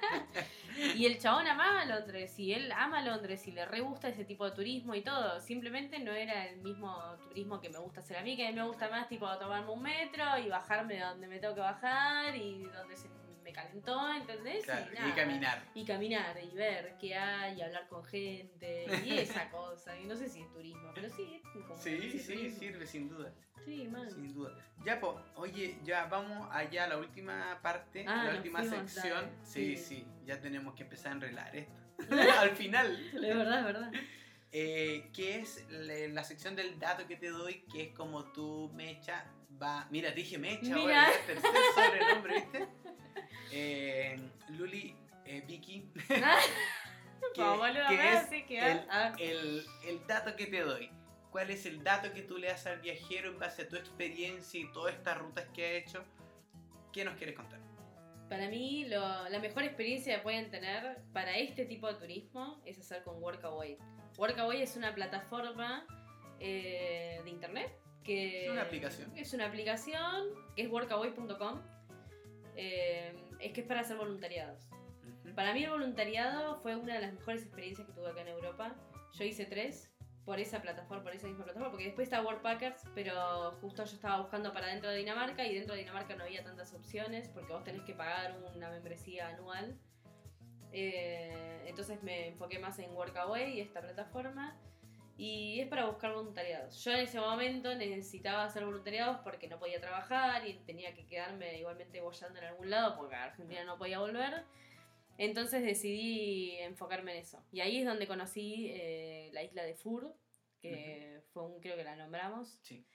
y el chabón amaba Londres y él ama Londres y le re gusta ese tipo de turismo y todo. Simplemente no era el mismo turismo que me gusta hacer a mí, que a mí me gusta más tipo tomarme un metro y bajarme de donde me tengo que bajar y donde se me calentó, ¿entendés? Claro, y nada. caminar. Y caminar y ver qué hay, y hablar con gente y esa [LAUGHS] cosa. Y no sé si es turismo, pero sí, es como Sí, sí, turismo. sirve sin duda. Sí, man. Sin duda. Ya, pues, oye, ya vamos allá a la última parte, Ah, la última fuimos, sección. dale. Sí, Sí. sí, ya tenemos que empezar a enrelar esto. [LAUGHS] [LAUGHS] Al final. Es verdad, es verdad. Eh, que es la, la sección del dato que te doy, que es como tu mecha va. Mira, te dije mecha Mira. ahora, tercer sobrenombre, ¿viste? Eh, Luli, eh, Vicky, [LAUGHS] [LAUGHS] que, es Sí, que el, ah. el, el dato que te doy. ¿Cuál es el dato que tú le das al viajero en base a tu experiencia y todas estas rutas que ha hecho? ¿Qué nos quieres contar? Para mí, lo- la mejor experiencia que pueden tener para este tipo de turismo es hacer con Workaway. Workaway es una plataforma eh, de internet que Es una aplicación. Es una aplicación que es workaway.com. Eh, es que es para hacer voluntariados. Para mí el voluntariado fue una de las mejores experiencias que tuve acá en Europa. Yo hice tres por esa plataforma, por esa misma plataforma, porque después está Worldpackers, pero justo yo estaba buscando para dentro de Dinamarca y dentro de Dinamarca no había tantas opciones porque vos tenés que pagar una membresía anual. Eh, entonces me enfoqué más en Workaway y esta plataforma. Y es para buscar voluntariados. Yo en ese momento necesitaba hacer voluntariados porque no podía trabajar y tenía que quedarme igualmente bollando en algún lado porque a Argentina no podía volver. Entonces decidí enfocarme en eso. Y ahí es donde conocí eh, la isla de Fur, que fue un, creo que la nombramos, Sí.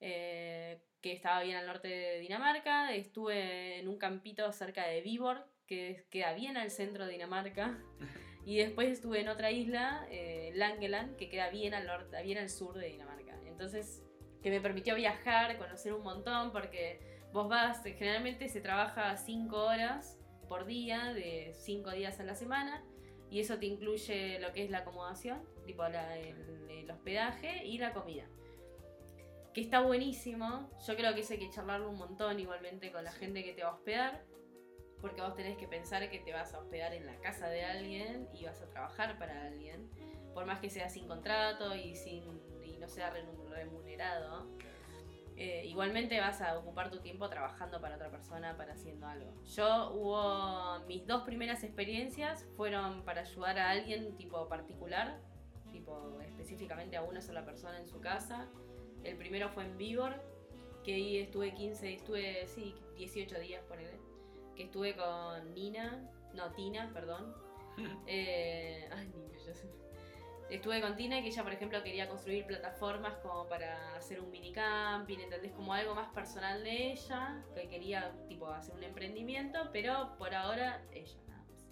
eh, que estaba bien al norte de Dinamarca. Estuve en un campito cerca de Viborg, que queda bien al centro de Dinamarca. Y después estuve en otra isla, eh, Langeland, que queda bien al norte, bien al sur de Dinamarca. Entonces, que me permitió viajar, conocer un montón, porque vos vas, generalmente se trabaja 5 horas por día, de 5 días a la semana, y eso te incluye lo que es la acomodación, tipo la- el, el hospedaje y la comida. Que está buenísimo. Yo creo que eso hay que charlarlo un montón igualmente con la gente que te va a hospedar. Porque vos tenés que pensar que te vas a hospedar en la casa de alguien y vas a trabajar para alguien, por más que sea sin contrato y, sin, y no sea remunerado. Eh, igualmente vas a ocupar tu tiempo trabajando para otra persona, para haciendo algo. Yo hubo mis dos primeras experiencias fueron para ayudar a alguien tipo particular, tipo específicamente a una sola persona en su casa. El primero fue en Vigor, que ahí estuve 15, estuve, sí, 18 días por él, que estuve con Nina, no, Tina, perdón. [LAUGHS] eh, ay, Nina, ya sé. Estuve con Tina que ella, por ejemplo, quería construir plataformas como para hacer un mini camping, ¿entendés? Como algo más personal de ella, que quería tipo hacer un emprendimiento, pero por ahora ella nada más.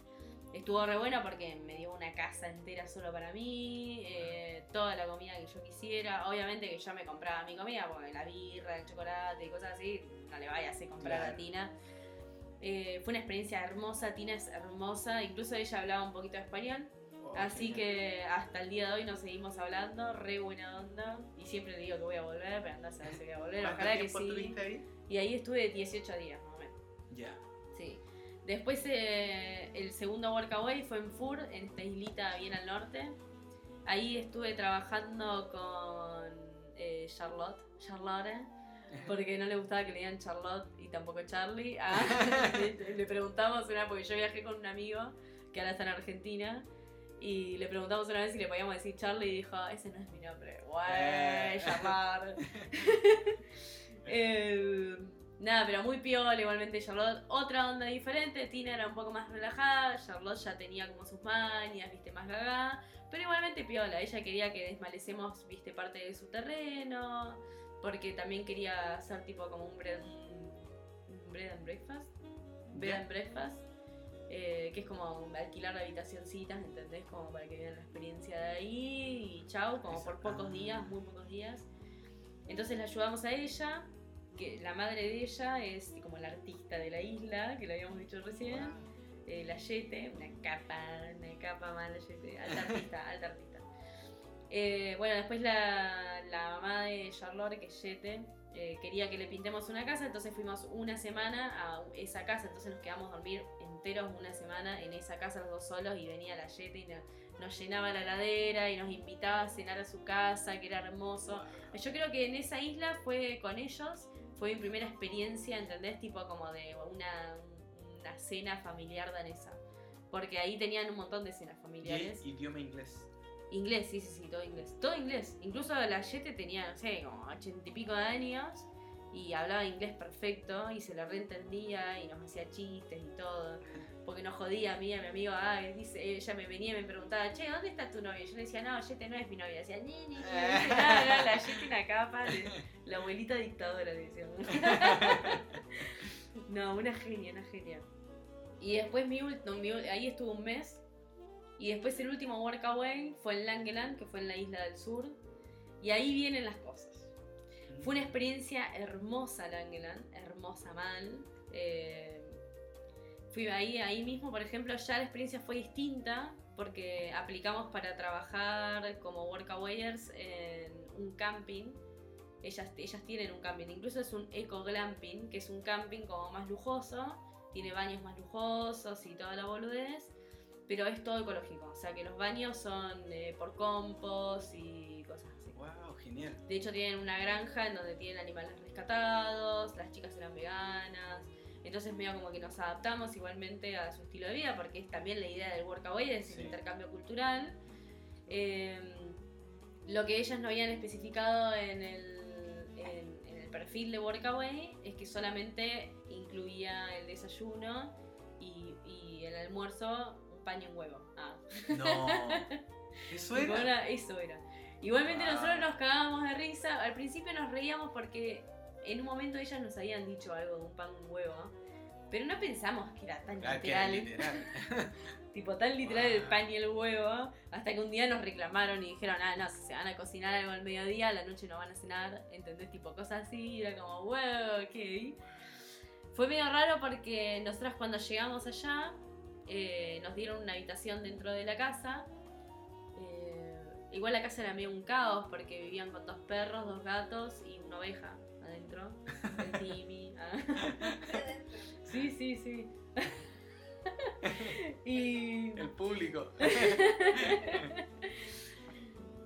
Estuvo re buena porque me dio una casa entera solo para mí, eh, toda la comida que yo quisiera. Obviamente que yo me compraba mi comida, porque la birra, el chocolate y cosas así, no le vayas a comprar a Tina. Eh, fue una experiencia hermosa, Tina es hermosa, incluso ella hablaba un poquito de español. Así que hasta el día de hoy nos seguimos hablando, re buena onda. Y siempre digo que voy a volver, pero anda a saber si voy a volver. Ojalá que sí. ahí? Y ahí estuve 18 días, más o menos. Ya. Sí. Después eh, el segundo workaway fue en Fur, en esta islita bien al norte. Ahí estuve trabajando con eh, Charlotte, Charlotte, [LAUGHS] porque no le gustaba que le digan Charlotte y tampoco Charlie. Ah, [LAUGHS] le, le preguntamos una, porque yo viajé con un amigo que ahora está en Argentina. Y le preguntamos una vez si le podíamos decir Charlie y dijo, ese no es mi nombre. Guay, Eh. llamar. [LAUGHS] Eh, nada, pero muy piola, igualmente Charlotte. Otra onda diferente, Tina era un poco más relajada, Charlotte ya tenía como sus mañas, viste, más gaga. Pero igualmente piola, ella quería que desmalecemos, viste, parte de su terreno. Porque también quería hacer tipo como un bread, un bread and breakfast. Bed Ya. and breakfast. eh, que es como alquilar habitacioncitas, ¿entendés? Como para que vean la experiencia de ahí y chau, como por pocos días, muy pocos días. Entonces la ayudamos a ella, que la madre de ella es como la artista de la isla, que lo habíamos dicho recién. Wow. Eh, la Yete, una capa, una capa más la Yete, alta artista, alta artista. Eh, bueno, después la, la mamá de Charlotte, que es Yete, eh, quería que le pintemos una casa, entonces fuimos una semana a esa casa, entonces nos quedamos a dormir enteros una semana en esa casa los dos solos y venía la Yete y no- nos llenaba la ladera y nos invitaba a cenar a su casa, que era hermoso. Yo creo que en esa isla fue con ellos, fue mi primera experiencia, ¿entendés? Tipo como de una, una cena familiar danesa. Porque ahí tenían un montón de cenas Y familiares. el idioma inglés. Inglés, sí, sí, sí, todo inglés. Todo inglés. Incluso la Yete tenía, no sé, como ochenta y pico de años y hablaba inglés perfecto y se lo reentendía y nos hacía chistes y todo. Porque nos jodía a mí, a mi amigo, dice, ella me venía y me preguntaba, che, ¿dónde está tu novia? Yo le decía, no, Yete no es mi novia. Decía, ni, ni, ni. No, no, la Yete una capa, le- la abuelita dictadora, le decíamos. [LAUGHS] no, una genia, una genia. Y después mi último, ahí estuvo un mes. Y después el último workaway fue en Langeland, que fue en la isla del sur. Y ahí vienen las cosas. Fue una experiencia hermosa Langeland, hermosa mal. Eh, fui ahí, ahí mismo, por ejemplo, ya la experiencia fue distinta porque aplicamos para trabajar como workawayers en un camping. Ellas, ellas tienen un camping, incluso es un eco glamping, que es un camping como más lujoso, tiene baños más lujosos y toda la boludez, pero es todo ecológico, o sea que los baños son eh, por compost y cosas así. Wow, genial. De hecho tienen una granja en donde tienen animales rescatados, las chicas eran veganas, entonces medio como que nos adaptamos igualmente a su estilo de vida, porque es también la idea del workaway, es Sí. el intercambio cultural. Eh, lo que ellas no habían especificado en el, en- en el perfil de workaway es que solamente incluía el desayuno y, y el almuerzo, paño en huevo. Ah. No. [LAUGHS] Eso era. era- eso era. Igualmente Wow. nosotros nos cagábamos de risa. Al principio nos reíamos porque en un momento ellas nos habían dicho algo de un pan con huevo. Pero no pensamos que era tan Ah, que era literal. [LAUGHS] Tipo tan literal el Wow. pan y el huevo. Hasta que un día nos reclamaron y dijeron, ah, no, si se van a cocinar algo al mediodía, a la noche no van a cenar. ¿Entendés? Tipo cosas así. Y era como, wow, ok. Fue medio raro porque nosotras cuando llegamos allá eh, nos dieron una habitación dentro de la casa. Eh, igual la casa era medio un caos porque vivían con dos perros, dos gatos y una oveja adentro. [LAUGHS] El Timmy. ah. Sí, sí, sí. [LAUGHS] y El público. [LAUGHS]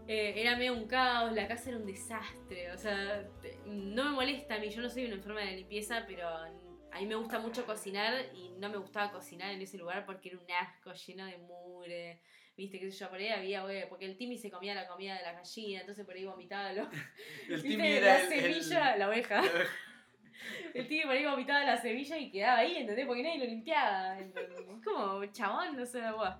eh, era medio un caos, la casa era un desastre. O sea, te- no me molesta a mí, yo no soy una enferma de limpieza, pero a mí me gusta mucho cocinar y no me gustaba cocinar en ese lugar porque era un asco lleno de mugre. Viste, qué sé yo, por ahí había, güey, porque el Timmy se comía la comida de la gallina, entonces por ahí vomitaba lo, [LAUGHS] El ¿Viste? Timmy la era el- el- semilla, la oveja. El Timmy por ahí vomitaba la semilla y quedaba ahí, ¿entendés? Porque nadie lo limpiaba. [LAUGHS] Es como chabón, no sé, guau.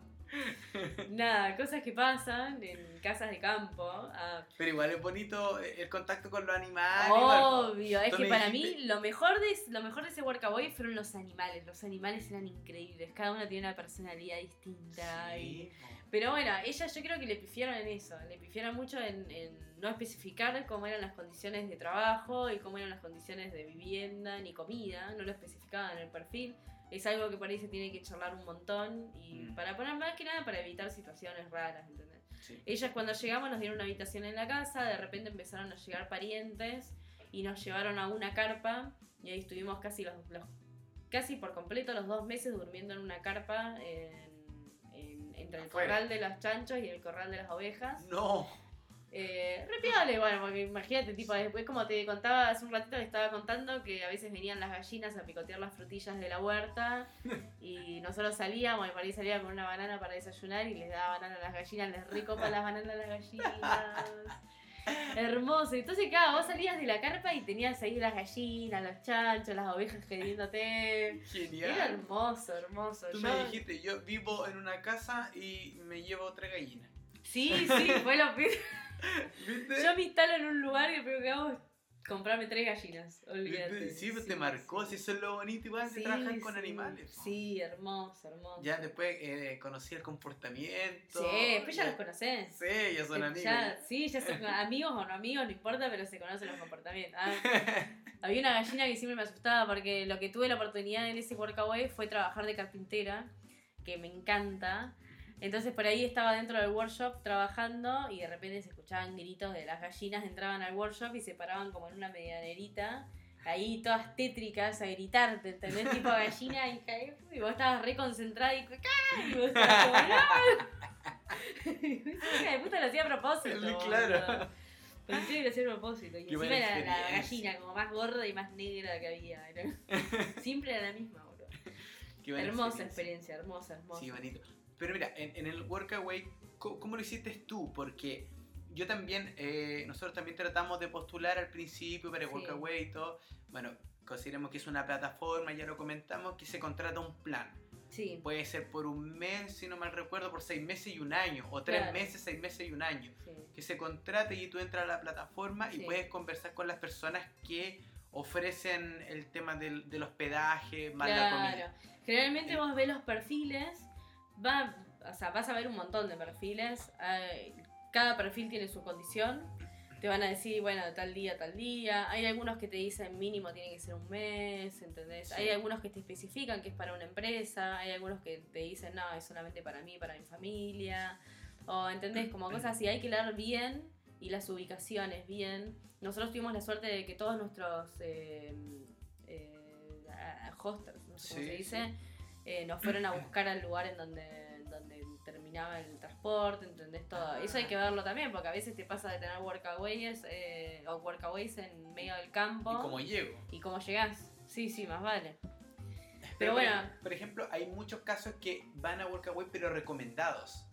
Nada, cosas que pasan en casas de campo. Ah, Pero igual es bonito el contacto con los animales. Obvio, es que para dijiste- mí lo mejor, de, lo mejor de ese workaway fueron los animales. Los animales eran increíbles, cada uno tiene una personalidad distinta. Sí. Pero bueno, ella yo creo que le pifiaron en eso, le pifiaron mucho en, en no especificar cómo eran las condiciones de trabajo y cómo eran las condiciones de vivienda ni comida, no lo especificaban en el perfil. Es algo que por ahí se tiene que charlar un montón y Mm. para poner más que nada para evitar situaciones raras, ¿entendés? Sí. Ellas cuando llegamos nos dieron una habitación en la casa, de repente empezaron a llegar parientes y nos llevaron a una carpa y ahí estuvimos casi los, los- casi por completo los dos meses durmiendo en una carpa en- en- entre el Afuera. corral de los chanchos y el corral de las ovejas. No. Eh, re piola, bueno, porque imagínate, tipo, después como te contaba hace un ratito, le estaba contando que a veces venían las gallinas a picotear las frutillas de la huerta [LAUGHS] y nosotros salíamos y por ahí salía con una banana para desayunar y les daba banana a las gallinas, les recopa las bananas a las gallinas. Hermoso. Entonces, claro, vos salías de la carpa y tenías ahí las gallinas, los chanchos, las ovejas queriéndote. Genial. Era hermoso, hermoso. Tú Yo- me dijiste, yo vivo en una casa y me llevo otra gallina. Sí, sí, fue lo peor. ¿Viste? Yo me instalo en un lugar y lo primero que hago es comprarme tres gallinas. Olvídate. Sí, pues te marcó, si eso es lo bonito igual de Sí, trabajar con sí. animales. Sí, hermoso, hermoso. Ya después eh, conocí el comportamiento. Sí, después ya los conocés. Sí, ya son amigos. Ya- sí, ya son [LAUGHS] amigos o no amigos, no importa, pero se conocen los comportamientos. Ah, había una gallina que siempre me asustaba porque lo que tuve la oportunidad en ese workaway fue trabajar de carpintera, que me encanta. Entonces por ahí estaba dentro del workshop trabajando y de repente se escuchaban gritos de las gallinas, entraban al workshop y se paraban como en una medianerita, ahí todas tétricas a gritarte, ¿entendés? Tipo gallina y, y vos estabas re concentrada y, ¡ah! y vos estabas como, ¡no! [LAUGHS] Hija de puta lo hacía a propósito. [LAUGHS] Claro. Parecía que lo hacía a propósito. Y Qué encima era la gallina como más gorda y más negra que había. Era- [LAUGHS] Siempre era la misma, boludo. Hermosa experiencia, hermosa, hermosa. Sí, bonito. Pero mira, en, en el Workaway, ¿cómo, cómo lo hiciste tú? Porque yo también, eh, nosotros también tratamos de postular al principio para el Sí. Workaway y todo. Bueno, consideremos que es una plataforma, ya lo comentamos, que se contrata un plan. Sí, Puede ser por un mes, si no mal recuerdo, por seis meses y un año. O tres Claro. meses, seis meses y un año. sí. Que se contrate y tú entras a la plataforma y Sí. puedes conversar con las personas que ofrecen el tema del, del hospedaje, más la Claro. comida. Generalmente vos ves los perfiles, va, o sea, vas a ver un montón de perfiles. eh, Cada perfil tiene su condición. Te van a decir, bueno, tal día, tal día. Hay algunos que te dicen mínimo tiene que ser un mes, ¿entendés? Sí. Hay algunos que te especifican que es para una empresa. Hay algunos que te dicen, no, es solamente para mí, para mi familia. O, ¿entendés? Como cosas así. Hay que leer bien y las ubicaciones bien. Nosotros tuvimos la suerte de que todos nuestros eh, eh, no sé cómo se dice, eh, nos fueron a buscar al lugar en donde, donde terminaba el transporte, ¿entendés? Todo. Ah. Eso hay que verlo también, porque a veces te pasa de tener workaways eh, o workaways en medio del campo Y como llego. y cómo llegás. Sí, sí, más vale. Pero, bueno. por ejemplo, hay muchos casos que van a Workaway pero recomendados.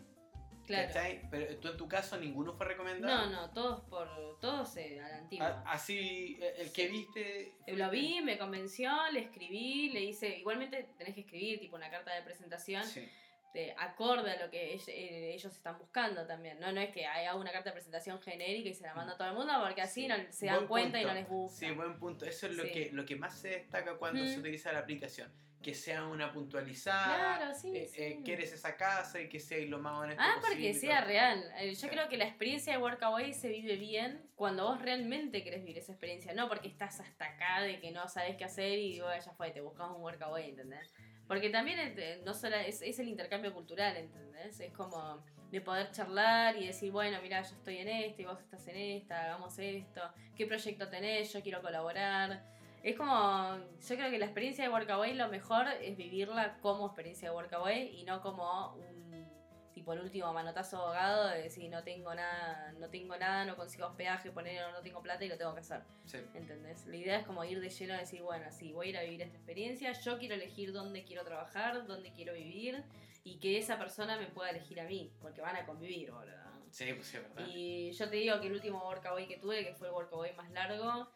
Claro. ¿Cachai? Pero tú en tu caso ninguno fue No, recomendado. no, todos por todos eh, a la antigua. A- así, eh, el que viste. Eh, Lo vi, me convenció, le escribí, le hice. Igualmente tenés que escribir tipo una carta de presentación Sí. de acorde a lo que eh, ellos están buscando también. No, no es que haga una carta de presentación genérica y se la manda a todo el mundo porque así Sí. no, se dan Buen cuenta y no les gusta. Sí, buen punto. Eso es lo, Sí. que, lo que más se destaca cuando Mm. se utiliza la aplicación. Que sea una puntualizada. Claro, sí, eh, sí. eh, quieres esa casa y que sea lo más honesto Ah, posible. porque sea real. Eh, Yo Claro. creo que la experiencia de Workaway se vive bien cuando vos realmente querés vivir esa experiencia, no porque estás hasta acá de que no sabes qué hacer y bueno, ya fue, te buscas un Workaway, ¿entendés? Porque también eh, no solo es, es el intercambio cultural, ¿entendés? Es como de poder charlar y decir, bueno, mira, yo estoy en esta y vos estás en esta, hagamos esto, qué proyecto tenés, yo quiero colaborar. Es como, yo creo que la experiencia de Workaway lo mejor es vivirla como experiencia de Workaway y no como un tipo el último manotazo ahogado de decir no tengo nada, no tengo nada, no consigo hospedaje, poner no tengo plata y lo tengo que hacer. Sí. ¿Entendés? La idea es como ir de lleno a decir, bueno, sí, voy a ir a vivir esta experiencia, yo quiero elegir dónde quiero trabajar, dónde quiero vivir y que esa persona me pueda elegir a mí, porque van a convivir, boludo. Sí, pues sí, es verdad. Y yo te digo que el último Workaway que tuve, que fue el Workaway más largo,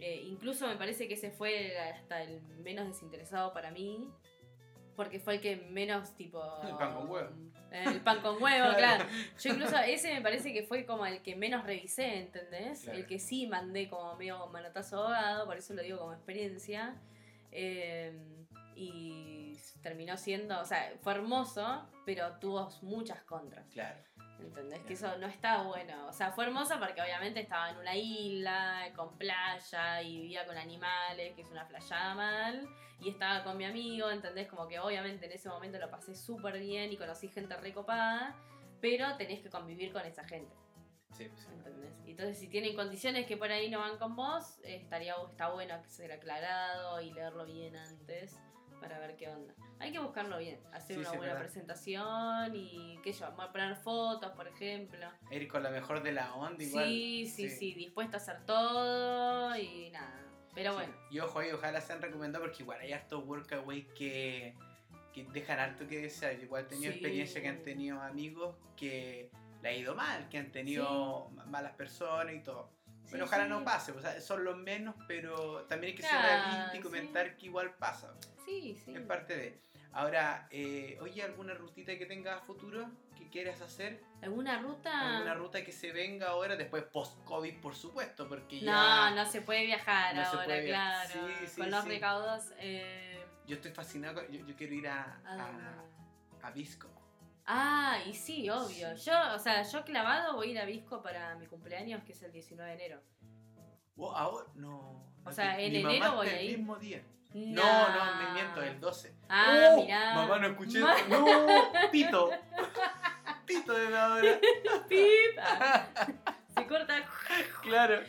eh, incluso me parece que ese fue hasta el menos desinteresado para mí. Porque fue el que menos tipo. El pan con huevo. Eh, El pan con huevo, [LAUGHS] claro. Yo incluso ese me parece que fue como el que menos revisé, ¿entendés? Claro. El que sí mandé como medio manotazo ahogado, por eso lo digo como experiencia. Eh, y terminó siendo, o sea, fue hermoso, pero tuvo muchas contras. Claro. ¿Entendés? Que eso no está bueno. O sea, fue hermoso porque obviamente estaba en una isla, con playa, y vivía con animales, que es una playada mal. Y estaba con mi amigo, ¿entendés? Como que obviamente en ese momento lo pasé súper bien y conocí gente recopada. Pero tenés que convivir con esa gente, Sí, pues sí. ¿entendés? Entonces, si tienen condiciones que por ahí no van con vos, estaría, está bueno que ser aclarado y leerlo bien antes para ver qué onda. Hay que buscarlo bien, hacer Sí, una sí, buena verdad. presentación y qué yo, poner fotos, por ejemplo. Ir con la mejor de la onda igual. Sí, sí, sí, dispuesto a hacer todo y nada. Pero Sí. bueno, Y ojo ahí, ojalá sean recomendados porque igual hay hartos workaway que, que dejan harto que desear. Igual he tenido Sí. experiencia que han tenido amigos que le ha ido mal, que han tenido ma- malas personas y todo. Sí, Pero ojalá sí. no pase, o sea, son los menos, pero también hay que Claro, ser realista y sí. comentar que igual pasa. Sí, sí. Es parte de. Ahora, eh, oye, ¿alguna rutita que tengas a futuro que quieras hacer? ¿Alguna ruta? ¿Alguna ruta que se venga ahora, después post-COVID, por supuesto? Porque No, ya. no se puede viajar No ahora, puede viajar. claro. Sí, sí, Con los sí. recaudos. Eh, Yo estoy fascinado, yo, yo quiero ir a, ¿a dónde? a, a Visco. Ah, y sí, obvio. Yo, o sea, yo clavado voy a ir a Visco para mi cumpleaños, que es el 19 de enero. Oh, ahora, no. O sea, en enero voy a el ir. mismo día. No, No, me miento, el 12. Ah, ¡Oh! mirá. Mamá, no escuché. Ma- No, pito. Pito de la hora. [LAUGHS] Pip. Se corta. Claro.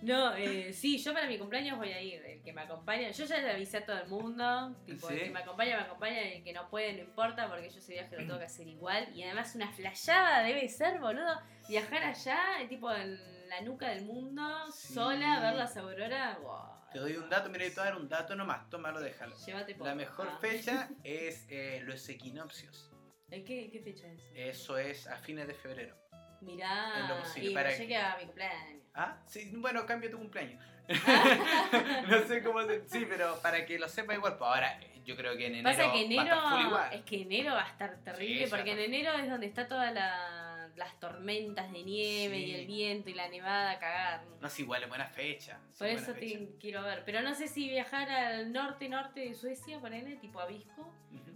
No, eh, sí, yo para mi cumpleaños voy a ir. El que me acompaña, yo ya le avisé a todo el mundo. Tipo, el ¿Sí? que me acompaña, me acompaña. El que no puede, no importa, porque yo ese viaje lo tengo que hacer igual. Y además, una flayada debe ser, boludo. Viajar allá, tipo en la nuca del mundo, Sí. sola, ver las auroras. Wow. Te doy un dato, mira, te voy a dar un dato nomás. Tómalo, déjalo. Llévate por La mejor ah. fecha es eh, los equinoccios. ¿En qué, qué fecha es eso? Es a fines de febrero. Mirá, y para llegue a mi cumpleaños. Ah, sí, bueno, cambia tu cumpleaños. [LAUGHS] no sé cómo se... Sí, pero para que lo sepa igual, pues ahora eh, yo creo que en enero Pasa que va a enero estar igual. es que enero va a estar terrible Sí, porque en enero es donde está todas la- las tormentas de nieve Sí. y el viento y la nevada a cagar. No es igual, es buena fecha. Por buena eso fecha. te quiero ver. Pero no sé si viajar al norte norte de Suecia, ponele, tipo a Visco,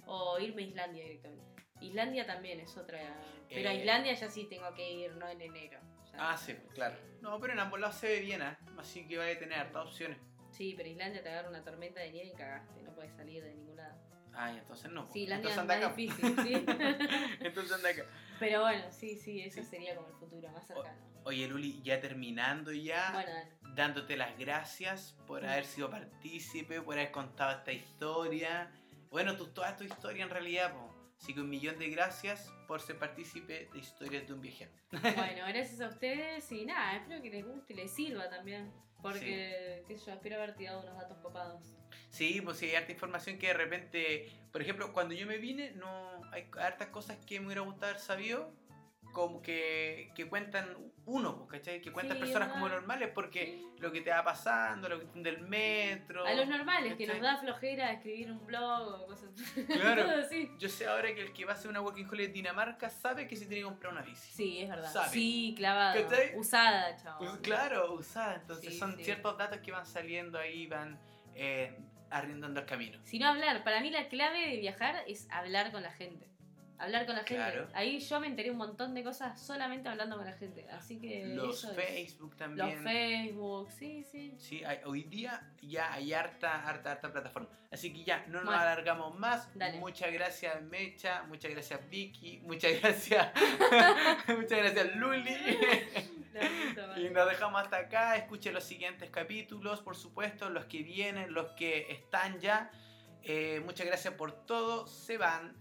o irme a Islandia directamente. Islandia también es otra. Pero a Eh. Islandia ya sí tengo que ir, no en enero. Ah, sí, pues, claro. No, pero en ambos lados se ve bien, ¿eh? así que va a tener hartas opciones. Sí, pero Islandia te agarra una tormenta de nieve y cagaste, no puedes salir de ningún lado. Ah, y entonces no. Sí, Islandia entonces es anda acá. difícil, sí. [LAUGHS] [LAUGHS] entonces anda acá. Pero bueno, sí, sí, eso Sí. sería como el futuro más cercano. Oye, Luli, ya terminando ya, Bueno, dándote las gracias por haber sido partícipe, por haber contado esta historia. Bueno, tu, toda tu historia en realidad, po. Así que un millón de gracias por ser partícipe de Historias de un Viajero. bueno, gracias a ustedes y nada, espero que les guste y les sirva también. Porque, qué sé yo, espero haber tirado unos datos copados. Sí, pues sí, hay harta información que de repente, por ejemplo, cuando yo me vine, no hay hartas cosas que me hubiera gustado haber sabido, como que, que cuentan uno, pues, ¿cachai? Que cuentan Sí, personas ¿verdad? como normales, porque Sí. lo que te va pasando, lo que del metro. A los normales, que nos da flojera escribir un blog o cosas [LAUGHS] Claro. Todo así. Yo sé ahora que el que va a hacer una working holiday en Dinamarca sabe que se tiene que comprar una bici. Sí, es verdad. Sabe. Sí, clavado. ¿Cachai? Usada, chavo. Pues, claro, usada. Entonces Sí, son ciertos datos que van saliendo ahí, van eh, arrendando el camino. Si no hablar, para mí la clave de viajar es hablar con la gente. Hablar con la gente. Claro. Ahí yo me enteré un montón de cosas solamente hablando con la gente. Así que. Los eso es. Facebook Los también. Facebook, sí, sí. Sí, hay- hoy día ya hay harta, harta, harta plataforma. Así que ya, no nos Bueno. alargamos más. Dale. Muchas gracias Mecha, muchas gracias Vicky, muchas gracias, [LAUGHS] muchas gracias Luli. [LAUGHS] y nos dejamos hasta acá. Escuche los siguientes capítulos, por supuesto, los que vienen, los que están ya. Eh, muchas gracias por todo. Se van.